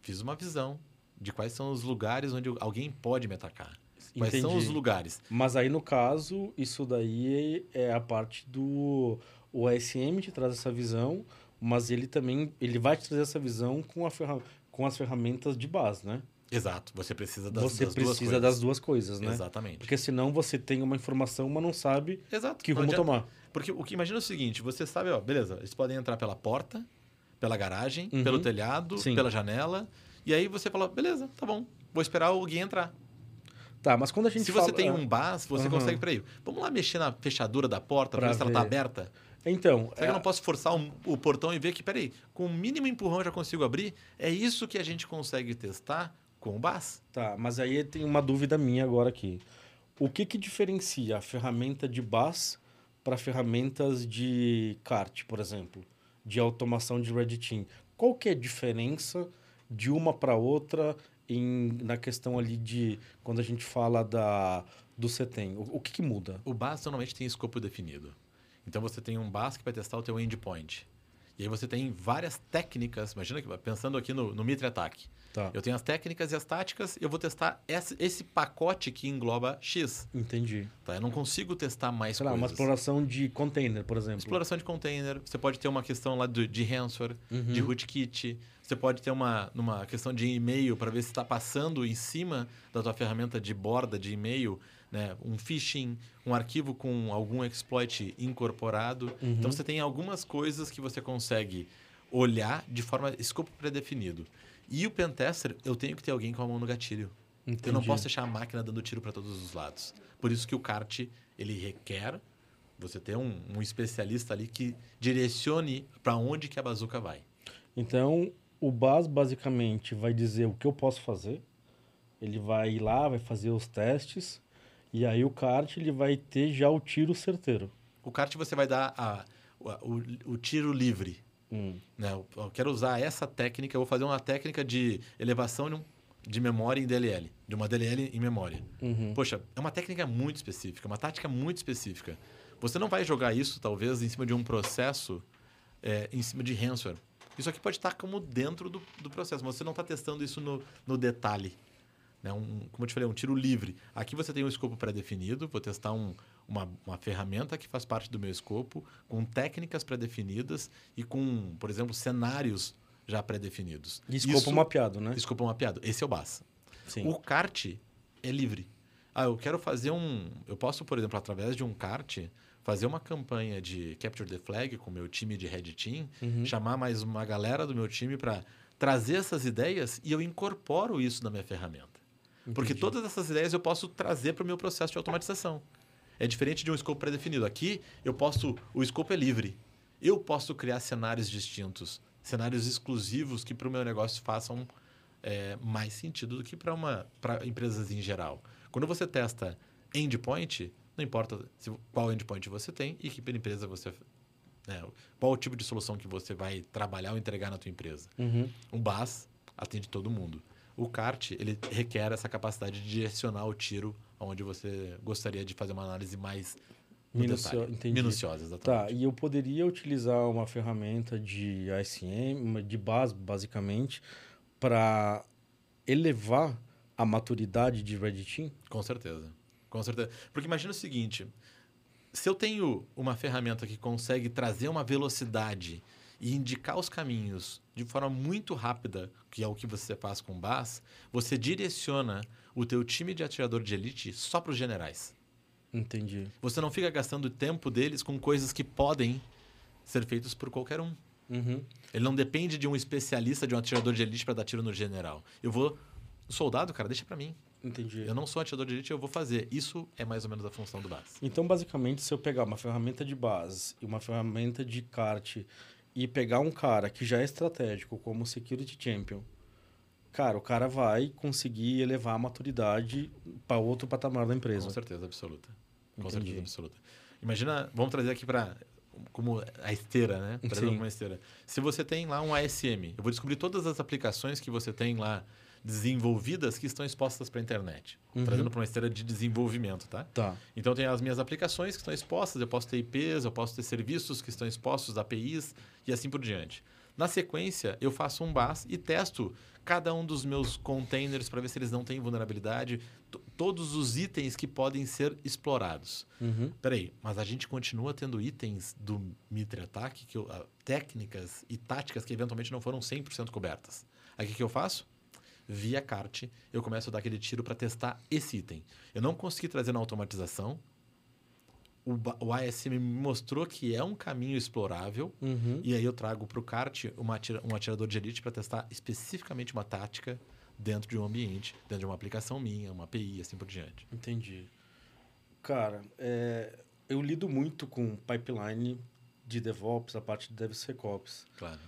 fiz uma visão de quais são os lugares onde alguém pode me atacar. Quais são Entendi. os lugares? Mas aí, no caso, isso daí é a parte do... O ASM te traz essa visão, mas ele também ele vai te trazer essa visão com a ferramenta com as ferramentas de base, né? Exato. Você precisa das, você das precisa duas coisas. das duas coisas, né? Exatamente. Porque senão você tem uma informação, mas não sabe Exato. que rumo adianta- tomar. Porque o que imagina é o seguinte, você sabe, ó, beleza, eles podem entrar pela porta, pela garagem, Uhum. pelo telhado, Sim. pela janela, e aí você fala, beleza, tá bom, vou esperar alguém entrar. Tá, mas quando a gente Se fala... você tem um bus, você Aham. consegue, peraí, vamos lá mexer na fechadura da porta pra Pra ver se ela tá ver. aberta? Então, Será que eu não posso forçar um- o portão e ver que, peraí, com o mínimo empurrão eu já consigo abrir? É isso que a gente consegue testar com o bus? Tá, mas aí tem uma dúvida minha agora aqui. O que que diferencia a ferramenta de bus para ferramentas de kart, por exemplo, de automação de Red Team? Qual que é a diferença de uma para outra em, na questão ali de quando a gente fala da do CETEM? O, o que que muda? O bus normalmente tem escopo definido. Então você tem um bus que vai testar o teu endpoint. E aí você tem várias técnicas, imagina que pensando aqui no, no Mitre Attack. Tá, Eu tenho as técnicas e as táticas, eu vou testar esse, esse pacote que engloba X. entendi. Tá? Eu não consigo testar mais Sei lá, uma coisas. exploração de container, por exemplo. Exploração de container, você pode ter uma questão lá de, de ransomware, Uhum. de rootkit, você pode ter uma, uma questão de e-mail para ver se está passando em cima da tua ferramenta de borda de e-mail, né? um phishing, um arquivo com algum exploit incorporado. Uhum. Então você tem algumas coisas que você consegue olhar de forma escopo predefinido. E o pentester, eu tenho que ter alguém com a mão no gatilho. Eu não Entendi. posso deixar a máquina dando tiro para todos os lados. Por isso que o kart ele requer você ter um, um especialista ali que direcione para onde que a bazuca vai. Então, o BAS basicamente vai dizer o que eu posso fazer. Ele vai lá, vai fazer os testes. E aí o kart ele vai ter já o tiro certeiro. O kart você vai dar a- o, o- o tiro livre. Hum, Né? Eu, eu quero usar essa técnica, eu vou fazer uma técnica de elevação de, um- de memória em DLL, de uma DLL em memória. uhum. Poxa, é uma técnica muito específica, uma tática muito específica. Você não vai jogar isso, talvez, em cima de um processo, é, em cima de ransomware. Isso aqui pode estar como dentro do, do processo, mas você não está testando isso no, no detalhe. Né? Um, como eu te falei, um tiro livre. Aqui você tem um escopo pré-definido, vou testar um, uma, uma ferramenta que faz parte do meu escopo, com técnicas pré-definidas e com, por exemplo, cenários já pré-definidos. E escopo Isso- mapeado, né? Escopo mapeado. Esse é o BAS. Sim. O kart é livre. Ah, eu quero fazer um. Eu posso, por exemplo, através de um kart, fazer uma campanha de Capture the Flag com o meu time de Red Team, Uhum. chamar mais uma galera do meu time para trazer essas ideias e eu incorporo isso na minha ferramenta. Porque Entendi. todas essas ideias eu posso trazer para o meu processo de automatização. É diferente de um escopo pré-definido. Aqui, eu posso. O escopo é livre. Eu posso criar cenários distintos, cenários exclusivos que para o meu negócio façam é, mais sentido do que para uma para empresas em geral. Quando você testa endpoint, não importa se, qual endpoint você tem e que empresa você né, qual o tipo de solução que você vai trabalhar ou entregar na tua empresa. Uhum. O BAS atende todo mundo. O kart ele requer essa capacidade de direcionar o tiro onde você gostaria de fazer uma análise mais Minucio- minuciosa, Tá, exatamente. e eu poderia utilizar uma ferramenta de ASM, de base, basicamente, para elevar a maturidade de Red Team? Com certeza. Com certeza. Porque imagina o seguinte: se eu tenho uma ferramenta que consegue trazer uma velocidade e indicar os caminhos de forma muito rápida, que é o que você faz com o BAS, você direciona o teu time de atirador de elite só para os generais. Entendi. Você não fica gastando o tempo deles com coisas que podem ser feitas por qualquer um. Uhum. Ele não depende de um especialista, de um atirador de elite para dar tiro no general. Eu vou. Soldado, cara, deixa para mim. Entendi. Eu não sou atirador de elite, eu vou fazer. Isso é mais ou menos a função do base. Então, basicamente, se eu pegar uma ferramenta de base e uma ferramenta de kart e pegar um cara que já é estratégico, como Security Champion, cara, o cara vai conseguir elevar a maturidade para outro patamar da empresa. Com certeza absoluta. Com Entendi. certeza absoluta. Imagina, vamos trazer aqui para como a esteira, né? Trazer uma esteira. Se você tem lá um ASM, eu vou descobrir todas as aplicações que você tem lá desenvolvidas que estão expostas para a internet. Uhum. Trazendo para uma esteira de desenvolvimento, tá? Tá. Então, tem as minhas aplicações que estão expostas, eu posso ter IPs, eu posso ter serviços que estão expostos, APIs e assim por diante. Na sequência, eu faço um BAS e testo cada um dos meus containers para ver se eles não têm vulnerabilidade, todos os itens que podem ser explorados. Uhum. Peraí, mas a gente continua tendo itens do Mitre Attack, que, eu- ah, técnicas e táticas que eventualmente não foram 100% cobertas. Aí o que, que eu faço? Via kart, eu começo a dar aquele tiro para testar esse item. Eu não consegui trazer na automatização. O, o ASM me mostrou que é um caminho explorável. Uhum. E aí eu trago para o kart uma um atirador de elite para testar especificamente uma tática dentro de um ambiente, dentro de uma aplicação minha, uma API, assim por diante. Entendi. Cara, é, eu lido muito com pipeline de DevOps, a parte de DevSecOps. Claro.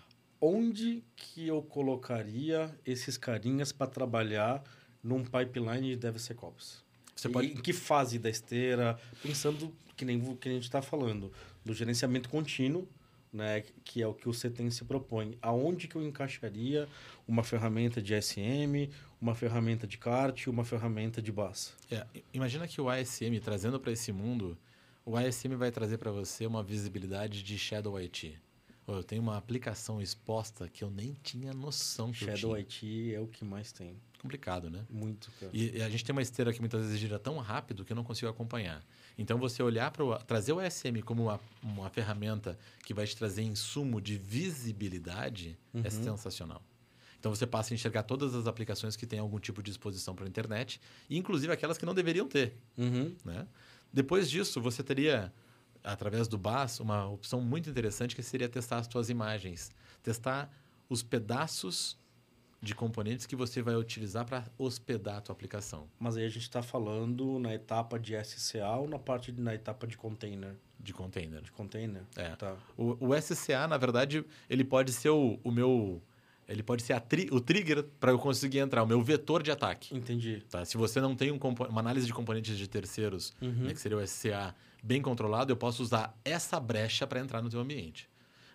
Onde que eu colocaria esses carinhas para trabalhar num pipeline de DevSecOps? Você pode Em que fase da esteira? Pensando que nem que a gente está falando, do gerenciamento contínuo, né, que é o que o CTEM se propõe. Aonde que eu encaixaria uma ferramenta de SM, uma ferramenta de CART, uma ferramenta de BAS? É, imagina que o ASM, trazendo para esse mundo, o ASM vai trazer para você uma visibilidade de Shadow IT. Eu tenho uma aplicação exposta que eu nem tinha noção que eu Shadow tinha. IT é o que mais tem. Complicado, né? Muito, cara. E, e a gente tem uma esteira que muitas vezes gira tão rápido que eu não consigo acompanhar. Então, você olhar para trazer o ASM como uma, uma ferramenta que vai te trazer insumo de visibilidade é sensacional. Então, você passa a enxergar todas as aplicações que têm algum tipo de exposição para a internet, inclusive aquelas que não deveriam ter. Uhum. Né? Depois disso, você teria, através do BAS, uma opção muito interessante que seria testar as suas imagens. Testar os pedaços de componentes que você vai utilizar para hospedar a tua aplicação Mas aí a gente está falando na etapa de SCA ou na parte de, na etapa de container? de container. De container? É. Tá. O, o SCA, na verdade, ele pode ser o, o meu... Ele pode ser tri- o trigger para eu conseguir entrar, o meu vetor de ataque. Entendi. Tá? Se você não tem um uma análise de componentes de terceiros, Uhum. né, que seria o SCA, bem controlado, eu posso usar essa brecha para entrar no teu ambiente.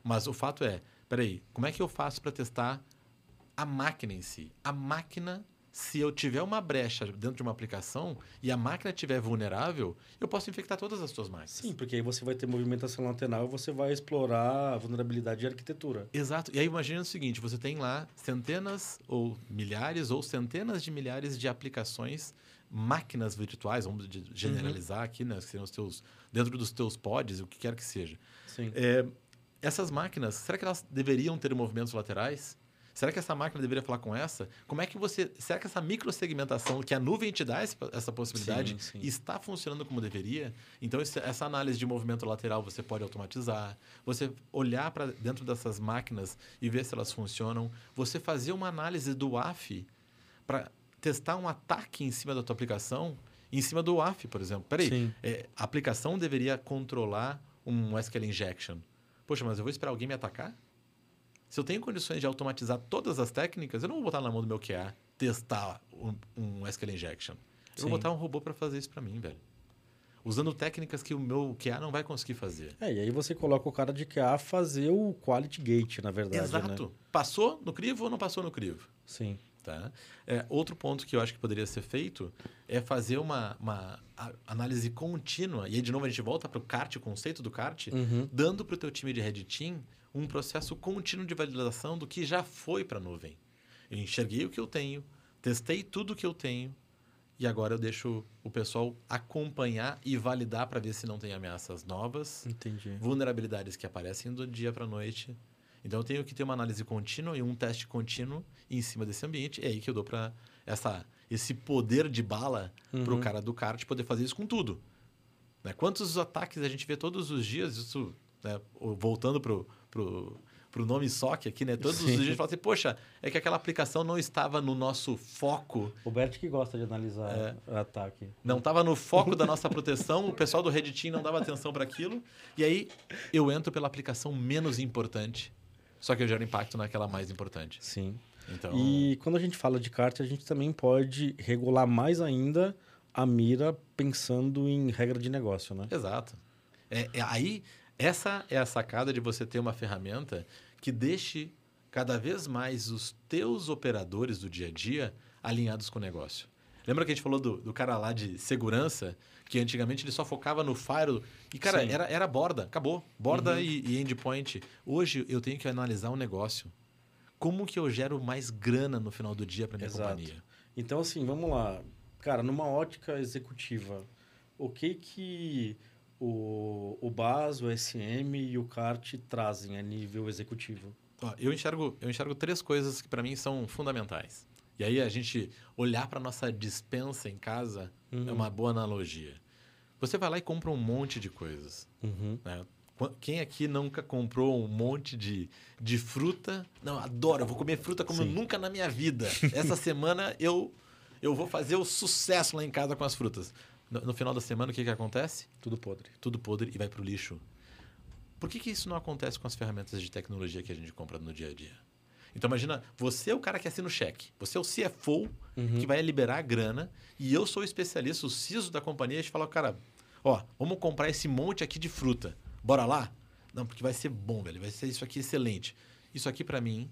Mas o fato é, peraí, como é que eu faço para testar a máquina em si? A máquina, se eu tiver uma brecha dentro de uma aplicação e a máquina estiver vulnerável, eu posso infectar todas as suas máquinas. Sim, porque aí você vai ter movimentação lateral e você vai explorar a vulnerabilidade de arquitetura. Exato. E aí imagina o seguinte, você tem lá centenas ou milhares ou centenas de milhares de aplicações, máquinas virtuais, vamos de- generalizar aqui, né, que seriam os teus dentro dos teus pods, o que quer que seja. Sim. É, essas máquinas, será que elas deveriam ter movimentos laterais? Será que essa máquina deveria falar com essa? Como é que você. Será que essa microsegmentação que a nuvem te dá essa possibilidade Sim, sim. está funcionando como deveria? Então, essa análise de movimento lateral você pode automatizar. Você olhar para dentro dessas máquinas e ver se elas funcionam. Você fazer uma análise do AF para testar um ataque em cima da tua aplicação, em cima do AF, por exemplo. Peraí, é, a aplicação deveria controlar um SQL injection. Poxa, mas eu vou esperar alguém me atacar? Se eu tenho condições de automatizar todas as técnicas, eu não vou botar na mão do meu QA testar um, um SQL injection. Eu vou Sim. botar um robô para fazer isso para mim, velho. Usando técnicas que o meu QA não vai conseguir fazer. É, e aí você coloca o cara de QA fazer o quality gate, na verdade. Exato. Né? Passou no crivo ou não passou no crivo? Sim. Tá? É, outro ponto que eu acho que poderia ser feito é fazer uma, uma análise contínua. E aí, de novo, a gente volta para o CART, o conceito do CART, Uhum. dando para o teu time de Red Team um processo contínuo de validação do que já foi para a nuvem. Eu enxerguei o que eu tenho, testei tudo o que eu tenho, e agora eu deixo o pessoal acompanhar e validar para ver se não tem ameaças novas, Entendi. vulnerabilidades que aparecem do dia para a noite. Então eu tenho que ter uma análise contínua e um teste contínuo em cima desse ambiente. É aí que eu dou para essa esse poder de bala para o Uhum. cara do kart poder fazer isso com tudo. Né? Quantos ataques a gente vê todos os dias? Isso, né? o- voltando pro, pro, pro nome SOC aqui, né? Todos os Sim. dias a gente fala assim, poxa, é que aquela aplicação não estava no nosso foco, O Bert que gosta de analisar É. ataque. não estava no foco da nossa proteção, o pessoal do Red Team não dava atenção para aquilo, e aí eu entro pela aplicação menos importante, só que eu gero impacto naquela mais importante. Sim. Então, E quando a gente fala de kart, a gente também pode regular mais ainda a mira pensando em regra de negócio, né? Exato. É, é- aí, essa é a sacada de você ter uma ferramenta que deixe cada vez mais os teus operadores do dia a dia alinhados com o negócio. Lembra que a gente falou do, do cara lá de segurança, que antigamente ele só focava no firewall. E, cara, Sim. era, era borda, acabou. Borda e, e endpoint. Hoje eu tenho que analisar um negócio. Como que eu gero mais grana no final do dia para minha Exato. companhia? Então, assim, vamos lá. Cara, numa ótica executiva, o que que o, o BAS, o SM e o CART trazem a nível executivo? Ó, eu, enxergo, eu enxergo três coisas que para mim são fundamentais. E aí a gente olhar para nossa dispensa em casa Uhum. é uma boa analogia. Você vai lá e compra um monte de coisas. Uhum. né? Qu- Quem aqui nunca comprou um monte de, de fruta? Não, adoro, eu vou comer fruta como Sim. nunca na minha vida. Essa semana eu, eu vou fazer o sucesso lá em casa com as frutas. No, no final da semana, o que, que acontece? Tudo podre. Tudo podre e vai para o lixo. Por que, que isso não acontece com as ferramentas de tecnologia que a gente compra no dia a dia? Então imagina, você é o cara que assina o cheque. Você é o CFO Uhum. que vai liberar a grana e eu sou o especialista, o CISO da companhia, e a gente fala, cara, ó, vamos comprar esse monte aqui de fruta. Bora lá? Não, porque vai ser bom, velho. Vai ser isso aqui excelente. Isso aqui para mim,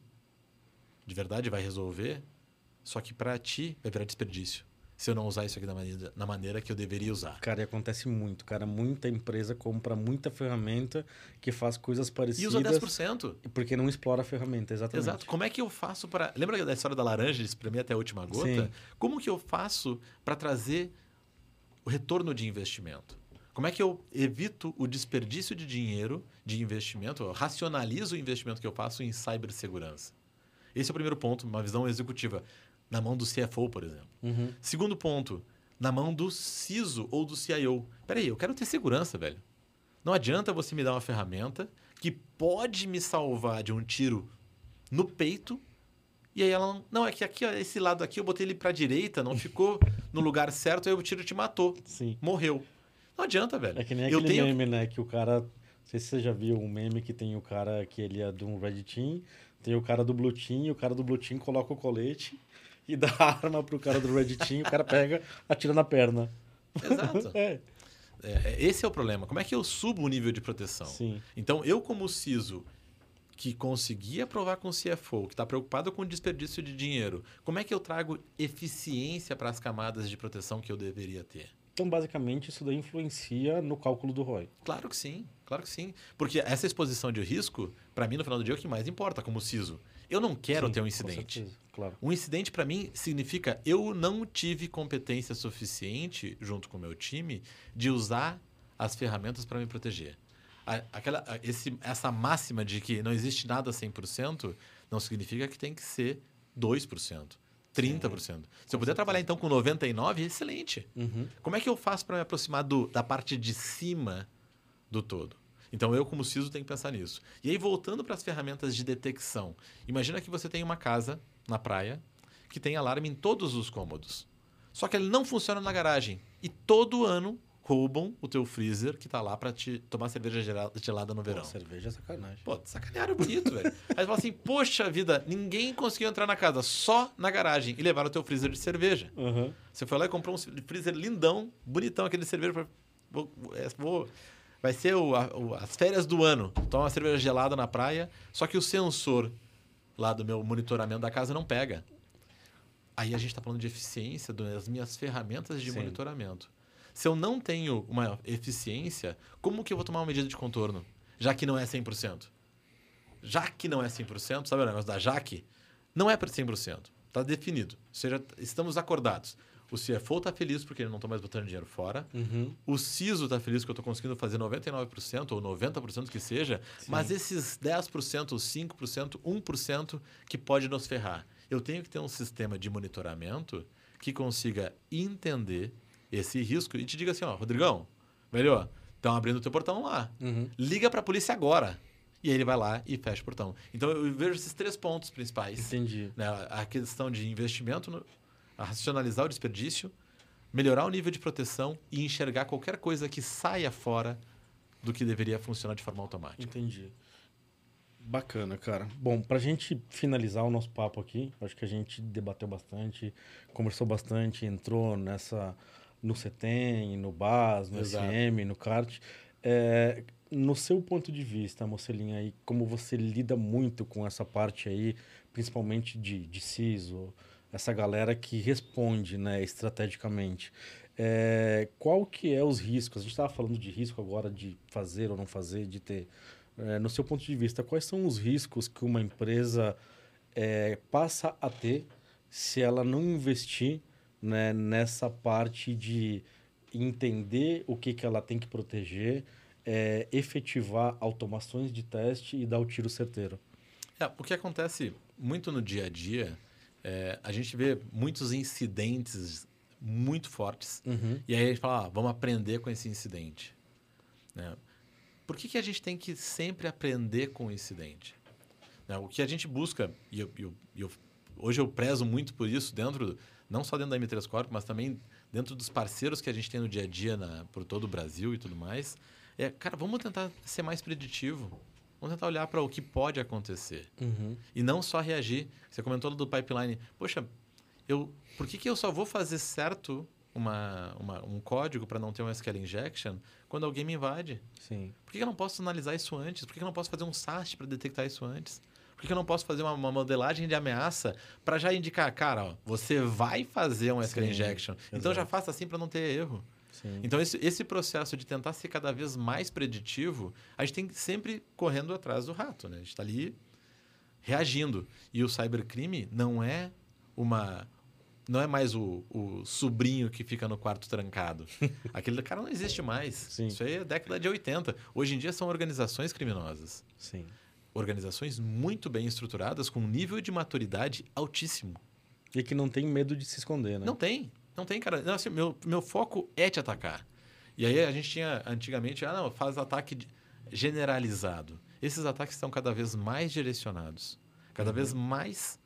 de verdade, vai resolver. Só que para ti vai virar desperdício. Se eu não usar isso aqui da maneira, na maneira que eu deveria usar. Cara, e acontece muito, cara. Muita empresa compra muita ferramenta que faz coisas E parecidas. usa 10%. Porque não explora a ferramenta, exatamente. Exato. Como é que eu faço para. Lembra da história da laranja de espremer até a última gota? Sim. Como que eu faço para trazer o retorno de investimento? Como é que eu evito o desperdício de dinheiro de investimento, eu racionalizo o investimento que eu faço em cibersegurança? Esse é o primeiro ponto, uma visão executiva, na mão do CFO, por exemplo. Uhum. Segundo ponto, na mão do CISO ou do CIO. Peraí, eu quero ter segurança, velho. Não adianta você me dar uma ferramenta que pode me salvar de um tiro no peito e aí ela não, não é que aqui ó, esse lado aqui eu botei ele para direita, não ficou no lugar certo, aí o tiro te matou, Sim. morreu. Não adianta, velho. É que nem eu aquele tenho meme, né? Que o cara. Não sei se você já viu um meme que tem o cara que ele é de um Red Team, tem o cara do Blue Team, e o cara do Blue Team coloca o colete e dá a arma pro cara do Red Team, o cara pega, atira na perna. Exato. É, É, é, esse é o problema. Como é que eu subo o nível de proteção? sim. Então, eu, como CISO, que conseguia aprovar com o CFO, que está preocupado com o desperdício de dinheiro, como é que eu trago eficiência para as camadas de proteção que eu deveria ter? Então, basicamente, isso daí influencia no cálculo do ROI. Claro que sim, claro que sim. Porque essa exposição de risco, para mim, no final do dia, é o que mais importa como CISO. Eu não quero Sim, ter um incidente. Claro. Um incidente, para mim, significa eu não tive competência suficiente, junto com o meu time, de usar as ferramentas para me proteger. Aquela, esse, essa máxima de que não existe nada 100% não significa que tem que ser 2%, 30%. Se eu puder trabalhar, então, com 99%, excelente. Uhum. Como é que eu faço para me aproximar do, da parte de cima do todo? Então, eu, como CISO, tenho que pensar nisso. E aí, voltando para as ferramentas de detecção. Imagina que você tem uma casa na praia que tem alarme em todos os cômodos. Só que ele não funciona na garagem. E todo ano roubam o teu freezer que está lá para te tomar cerveja gela- gelada no verão. Pô, cerveja é sacanagem. Pô, sacanearam bonito, velho. Aí você fala assim, poxa vida, ninguém conseguiu entrar na casa, só na garagem. E levaram o teu freezer de cerveja. Aham. Você foi lá e comprou um freezer lindão, bonitão, aquele cerveja. Pra, vou, é, vou- vai ser o- a- o- as férias do ano. Toma uma cerveja gelada na praia, só que o sensor lá do meu monitoramento da casa não pega. Aí a gente está falando de eficiência das minhas ferramentas de Sim. monitoramento. Se eu não tenho uma eficiência, como que eu vou tomar uma medida de contorno? Já que não é 100%. Já que não é 100%, sabe o negócio da Jaque? Não é para 100%. Está definido. Ou seja, estamos acordados. O CFO está feliz porque ele não está mais botando dinheiro fora. Uhum. O CISO está feliz que eu estou conseguindo fazer 99% ou 90% que seja. Sim. Mas esses 10%, ou 5%, 1% que pode nos ferrar. Eu tenho que ter um sistema de monitoramento que consiga entender esse risco e te diga assim, ó, Rodrigão, velho, estão abrindo o teu portão lá. Uhum. Liga para a polícia agora. E aí ele vai lá e fecha o portão. Então eu vejo esses três pontos principais Entendi. né, a questão de investimento, no, a racionalizar o desperdício, melhorar o nível de proteção e enxergar qualquer coisa que saia fora do que deveria funcionar de forma automática. Entendi. Bacana, cara. Bom, pra gente finalizar o nosso papo aqui, acho que a gente debateu bastante, conversou bastante, entrou nessa no CETEM, no BAS, no Exato. SM, no CART. É, no seu ponto de vista, Mocelinha, aí, como você lida muito com essa parte aí, principalmente de, de CISO, essa galera que responde né, estrategicamente, é, qual que é os riscos? A gente estava falando de risco agora de fazer ou não fazer, de ter. É, no seu ponto de vista, quais são os riscos que uma empresa é, passa a ter se ela não investir né, nessa parte de entender o que, que ela tem que proteger, é, efetivar automações de teste e dar o tiro certeiro? É, o que acontece muito no dia a dia, é, a gente vê muitos incidentes muito fortes. Uhum. E aí a gente fala, ah, vamos aprender com esse incidente. Né? Por que, que a gente tem que sempre aprender com o incidente? Né? O que a gente busca, e eu, eu, eu, hoje eu prezo muito por isso, dentro não só dentro da M3 Corp, mas também dentro dos parceiros que a gente tem no dia a dia na, por todo o Brasil e tudo mais, é, cara, vamos tentar ser mais preditivo. Vamos tentar olhar para o que pode acontecer. Uhum. E não só reagir. Você comentou do pipeline. Poxa, eu, por que, que eu só vou fazer certo uma, uma um código para não ter um SQL injection quando alguém me invade? Sim. Por que, que eu não posso analisar isso antes? Por que, que eu não posso fazer um SAST para detectar isso antes? Por que, que eu não posso fazer uma, uma modelagem de ameaça para já indicar, cara, ó, você vai fazer um SQL Sim, injection. Então exato. já faça assim para não ter erro. Sim. Então, esse, esse processo de tentar ser cada vez mais preditivo, a gente tem que sempre correndo atrás do rato, né? A gente está ali reagindo. E o cybercrime não é uma. Não é mais o, o sobrinho que fica no quarto trancado. Aquele cara não existe mais. Sim. Isso aí é década de 80. Hoje em dia são organizações criminosas. Sim. Organizações muito bem estruturadas, com um nível de maturidade altíssimo. E que não tem medo de se esconder, né? Não tem. Não tem, cara. Não, assim, meu, meu foco é te atacar. E aí a gente tinha antigamente, ah, não, faz ataque generalizado. Esses ataques estão cada vez mais direcionados, cada vez mais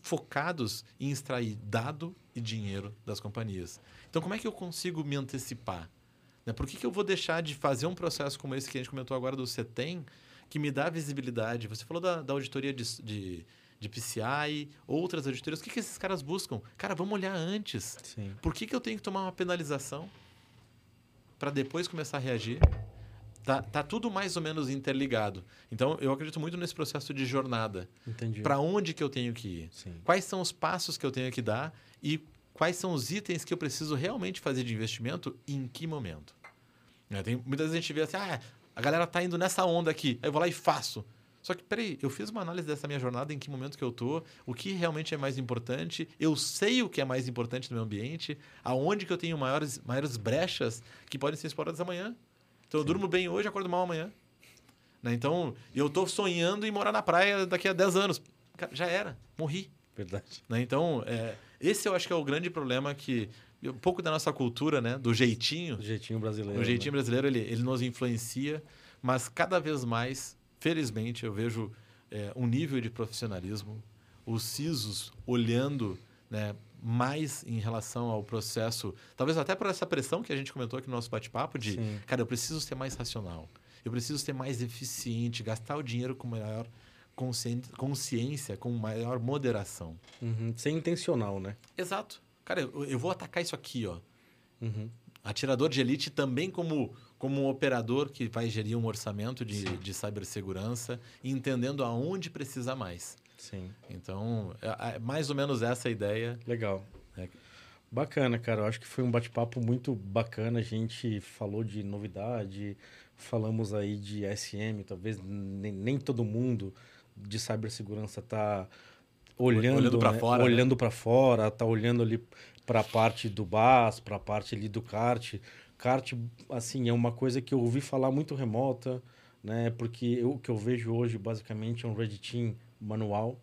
focados em extrair dado e dinheiro das companhias. Então, como é que eu consigo me antecipar? Né? Por que, que eu vou deixar de fazer um processo como esse que a gente comentou agora do CETEM, que me dá visibilidade? Você falou da, da auditoria de, de, de PCI, outras auditorias. O que, que esses caras buscam? Cara, vamos olhar antes. Sim. Por que, que eu tenho que tomar uma penalização para depois começar a reagir? Tá, tá tudo mais ou menos interligado. Então, eu acredito muito nesse processo de jornada. Entendi. Para onde que eu tenho que ir? Sim. Quais são os passos que eu tenho que dar e quais são os itens que eu preciso realmente fazer de investimento e em que momento? Né, Tem, muitas vezes a gente vê assim, ah, a galera tá indo nessa onda aqui, aí eu vou lá e faço. Só que, peraí, eu fiz uma análise dessa minha jornada, em que momento que eu tô, o que realmente é mais importante, eu sei o que é mais importante no meu ambiente, aonde que eu tenho maiores, maiores brechas que podem ser exploradas amanhã. Então, eu durmo bem hoje, acordo mal amanhã. Né? Então, eu tô sonhando em morar na praia daqui a 10 anos. Cara, já era, morri. Verdade. Né? Então, é, esse eu acho que é o grande problema que um pouco da nossa cultura, né, do jeitinho, Do jeitinho brasileiro. o jeitinho né? brasileiro ele, ele nos influencia, mas cada vez mais, felizmente, eu vejo é, um nível de profissionalismo, os CISOs olhando né, mais em relação ao processo, talvez até por essa pressão que a gente comentou aqui no nosso bate-papo de, Sim. cara, eu preciso ser mais racional, eu preciso ser mais eficiente, gastar o dinheiro com maior consciência, com maior moderação. Uhum. Sem intencional, né? Exato. Cara, eu, eu vou atacar isso aqui, ó. Uhum. Atirador de elite também como, como um operador que vai gerir um orçamento de, de cibersegurança, entendendo aonde precisa mais. Sim. Então, é, é mais ou menos essa a ideia. Legal. É. Bacana, cara. Eu acho que foi um bate-papo muito bacana. A gente falou de novidade, falamos aí de SM. Talvez nem, nem todo mundo de cibersegurança tá olhando, Olhando pra né? fora, né? olhando para fora, tá olhando ali para a parte do BAS, para a parte ali do kart. Kart, assim, é uma coisa que eu ouvi falar muito remota, né? Porque eu- o que eu vejo hoje basicamente é um Red Team manual.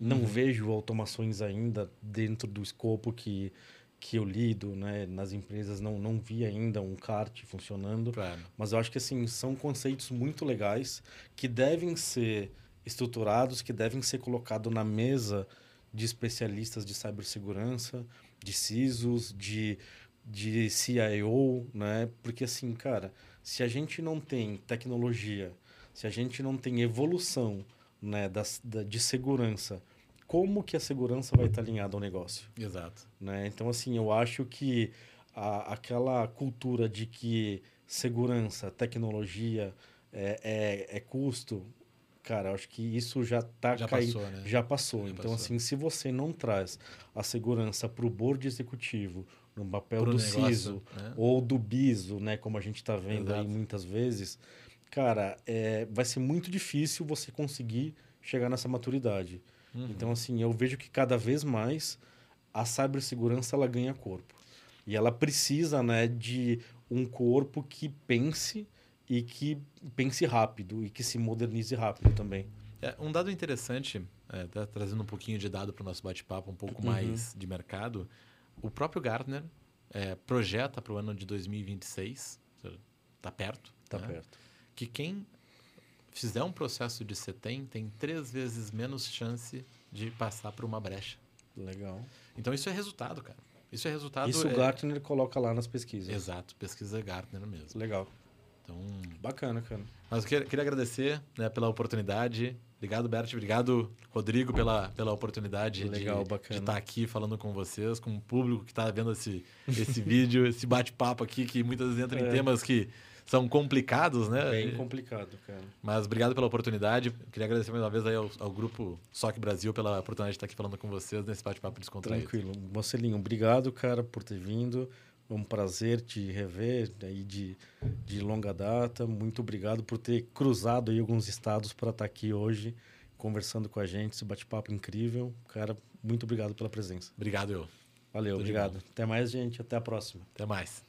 Não Uhum. vejo automações ainda dentro do escopo que, que eu lido, né? Nas empresas não, não vi ainda um kart funcionando. Claro. Mas eu acho que assim, são conceitos muito legais que devem ser estruturados, que devem ser colocados na mesa de especialistas de cibersegurança, de CISOs, de, de CIO, né? Porque assim, cara, se a gente não tem tecnologia, se a gente não tem evolução né, das, da, de segurança, como que a segurança vai estar alinhada ao negócio? Exato. né? Então, assim, eu acho que a, aquela cultura de que segurança, tecnologia é, é, é custo, cara, acho que isso já está Já caindo. passou, né? Já passou. Já então, passou. assim, se você não traz a segurança para o board executivo, no papel Pro do negócio, CISO né? ou do BISO, né, como a gente está vendo aí Exato. muitas vezes, cara, é, vai ser muito difícil você conseguir chegar nessa maturidade. Uhum. Então, assim, eu vejo que cada vez mais a cibersegurança ela ganha corpo. E ela precisa, né, de um corpo que pense e que pense rápido e que se modernize rápido também. É, um dado interessante, é, tá trazendo um pouquinho de dado para o nosso bate-papo, um pouco Uhum. mais de mercado, o próprio Gartner é, projeta para o ano de 2026, está perto, Tá né? perto. que quem fizer um processo de CETEM tem três vezes menos chance de passar por uma brecha. Legal. Então isso é resultado, cara. Isso é resultado. Isso é... o Gartner coloca lá nas pesquisas. Exato, pesquisa Gartner mesmo. Legal. Então, Bacana, cara. mas eu queria, queria agradecer né, pela oportunidade. Obrigado, Bert. Obrigado, Rodrigo, pela, pela oportunidade Legal, de, estar aqui falando com vocês, com o público que está vendo esse, esse vídeo, esse bate-papo aqui, que muitas vezes entra em É. temas que são complicados, né? Bem complicado, cara. Mas obrigado pela oportunidade. Queria agradecer mais uma vez aí ao, ao grupo SOC Brasil pela oportunidade de estar aqui falando com vocês nesse bate-papo descontraído. Tranquilo. Marcelinho, obrigado, cara, por ter vindo. É um prazer te rever aí de, de longa data. Muito obrigado por ter cruzado aí alguns estados para estar aqui hoje conversando com a gente. Esse bate-papo incrível. Cara, muito obrigado pela presença. Obrigado, eu. Valeu, Tudo obrigado. Até mais, gente. Até a próxima. Até mais.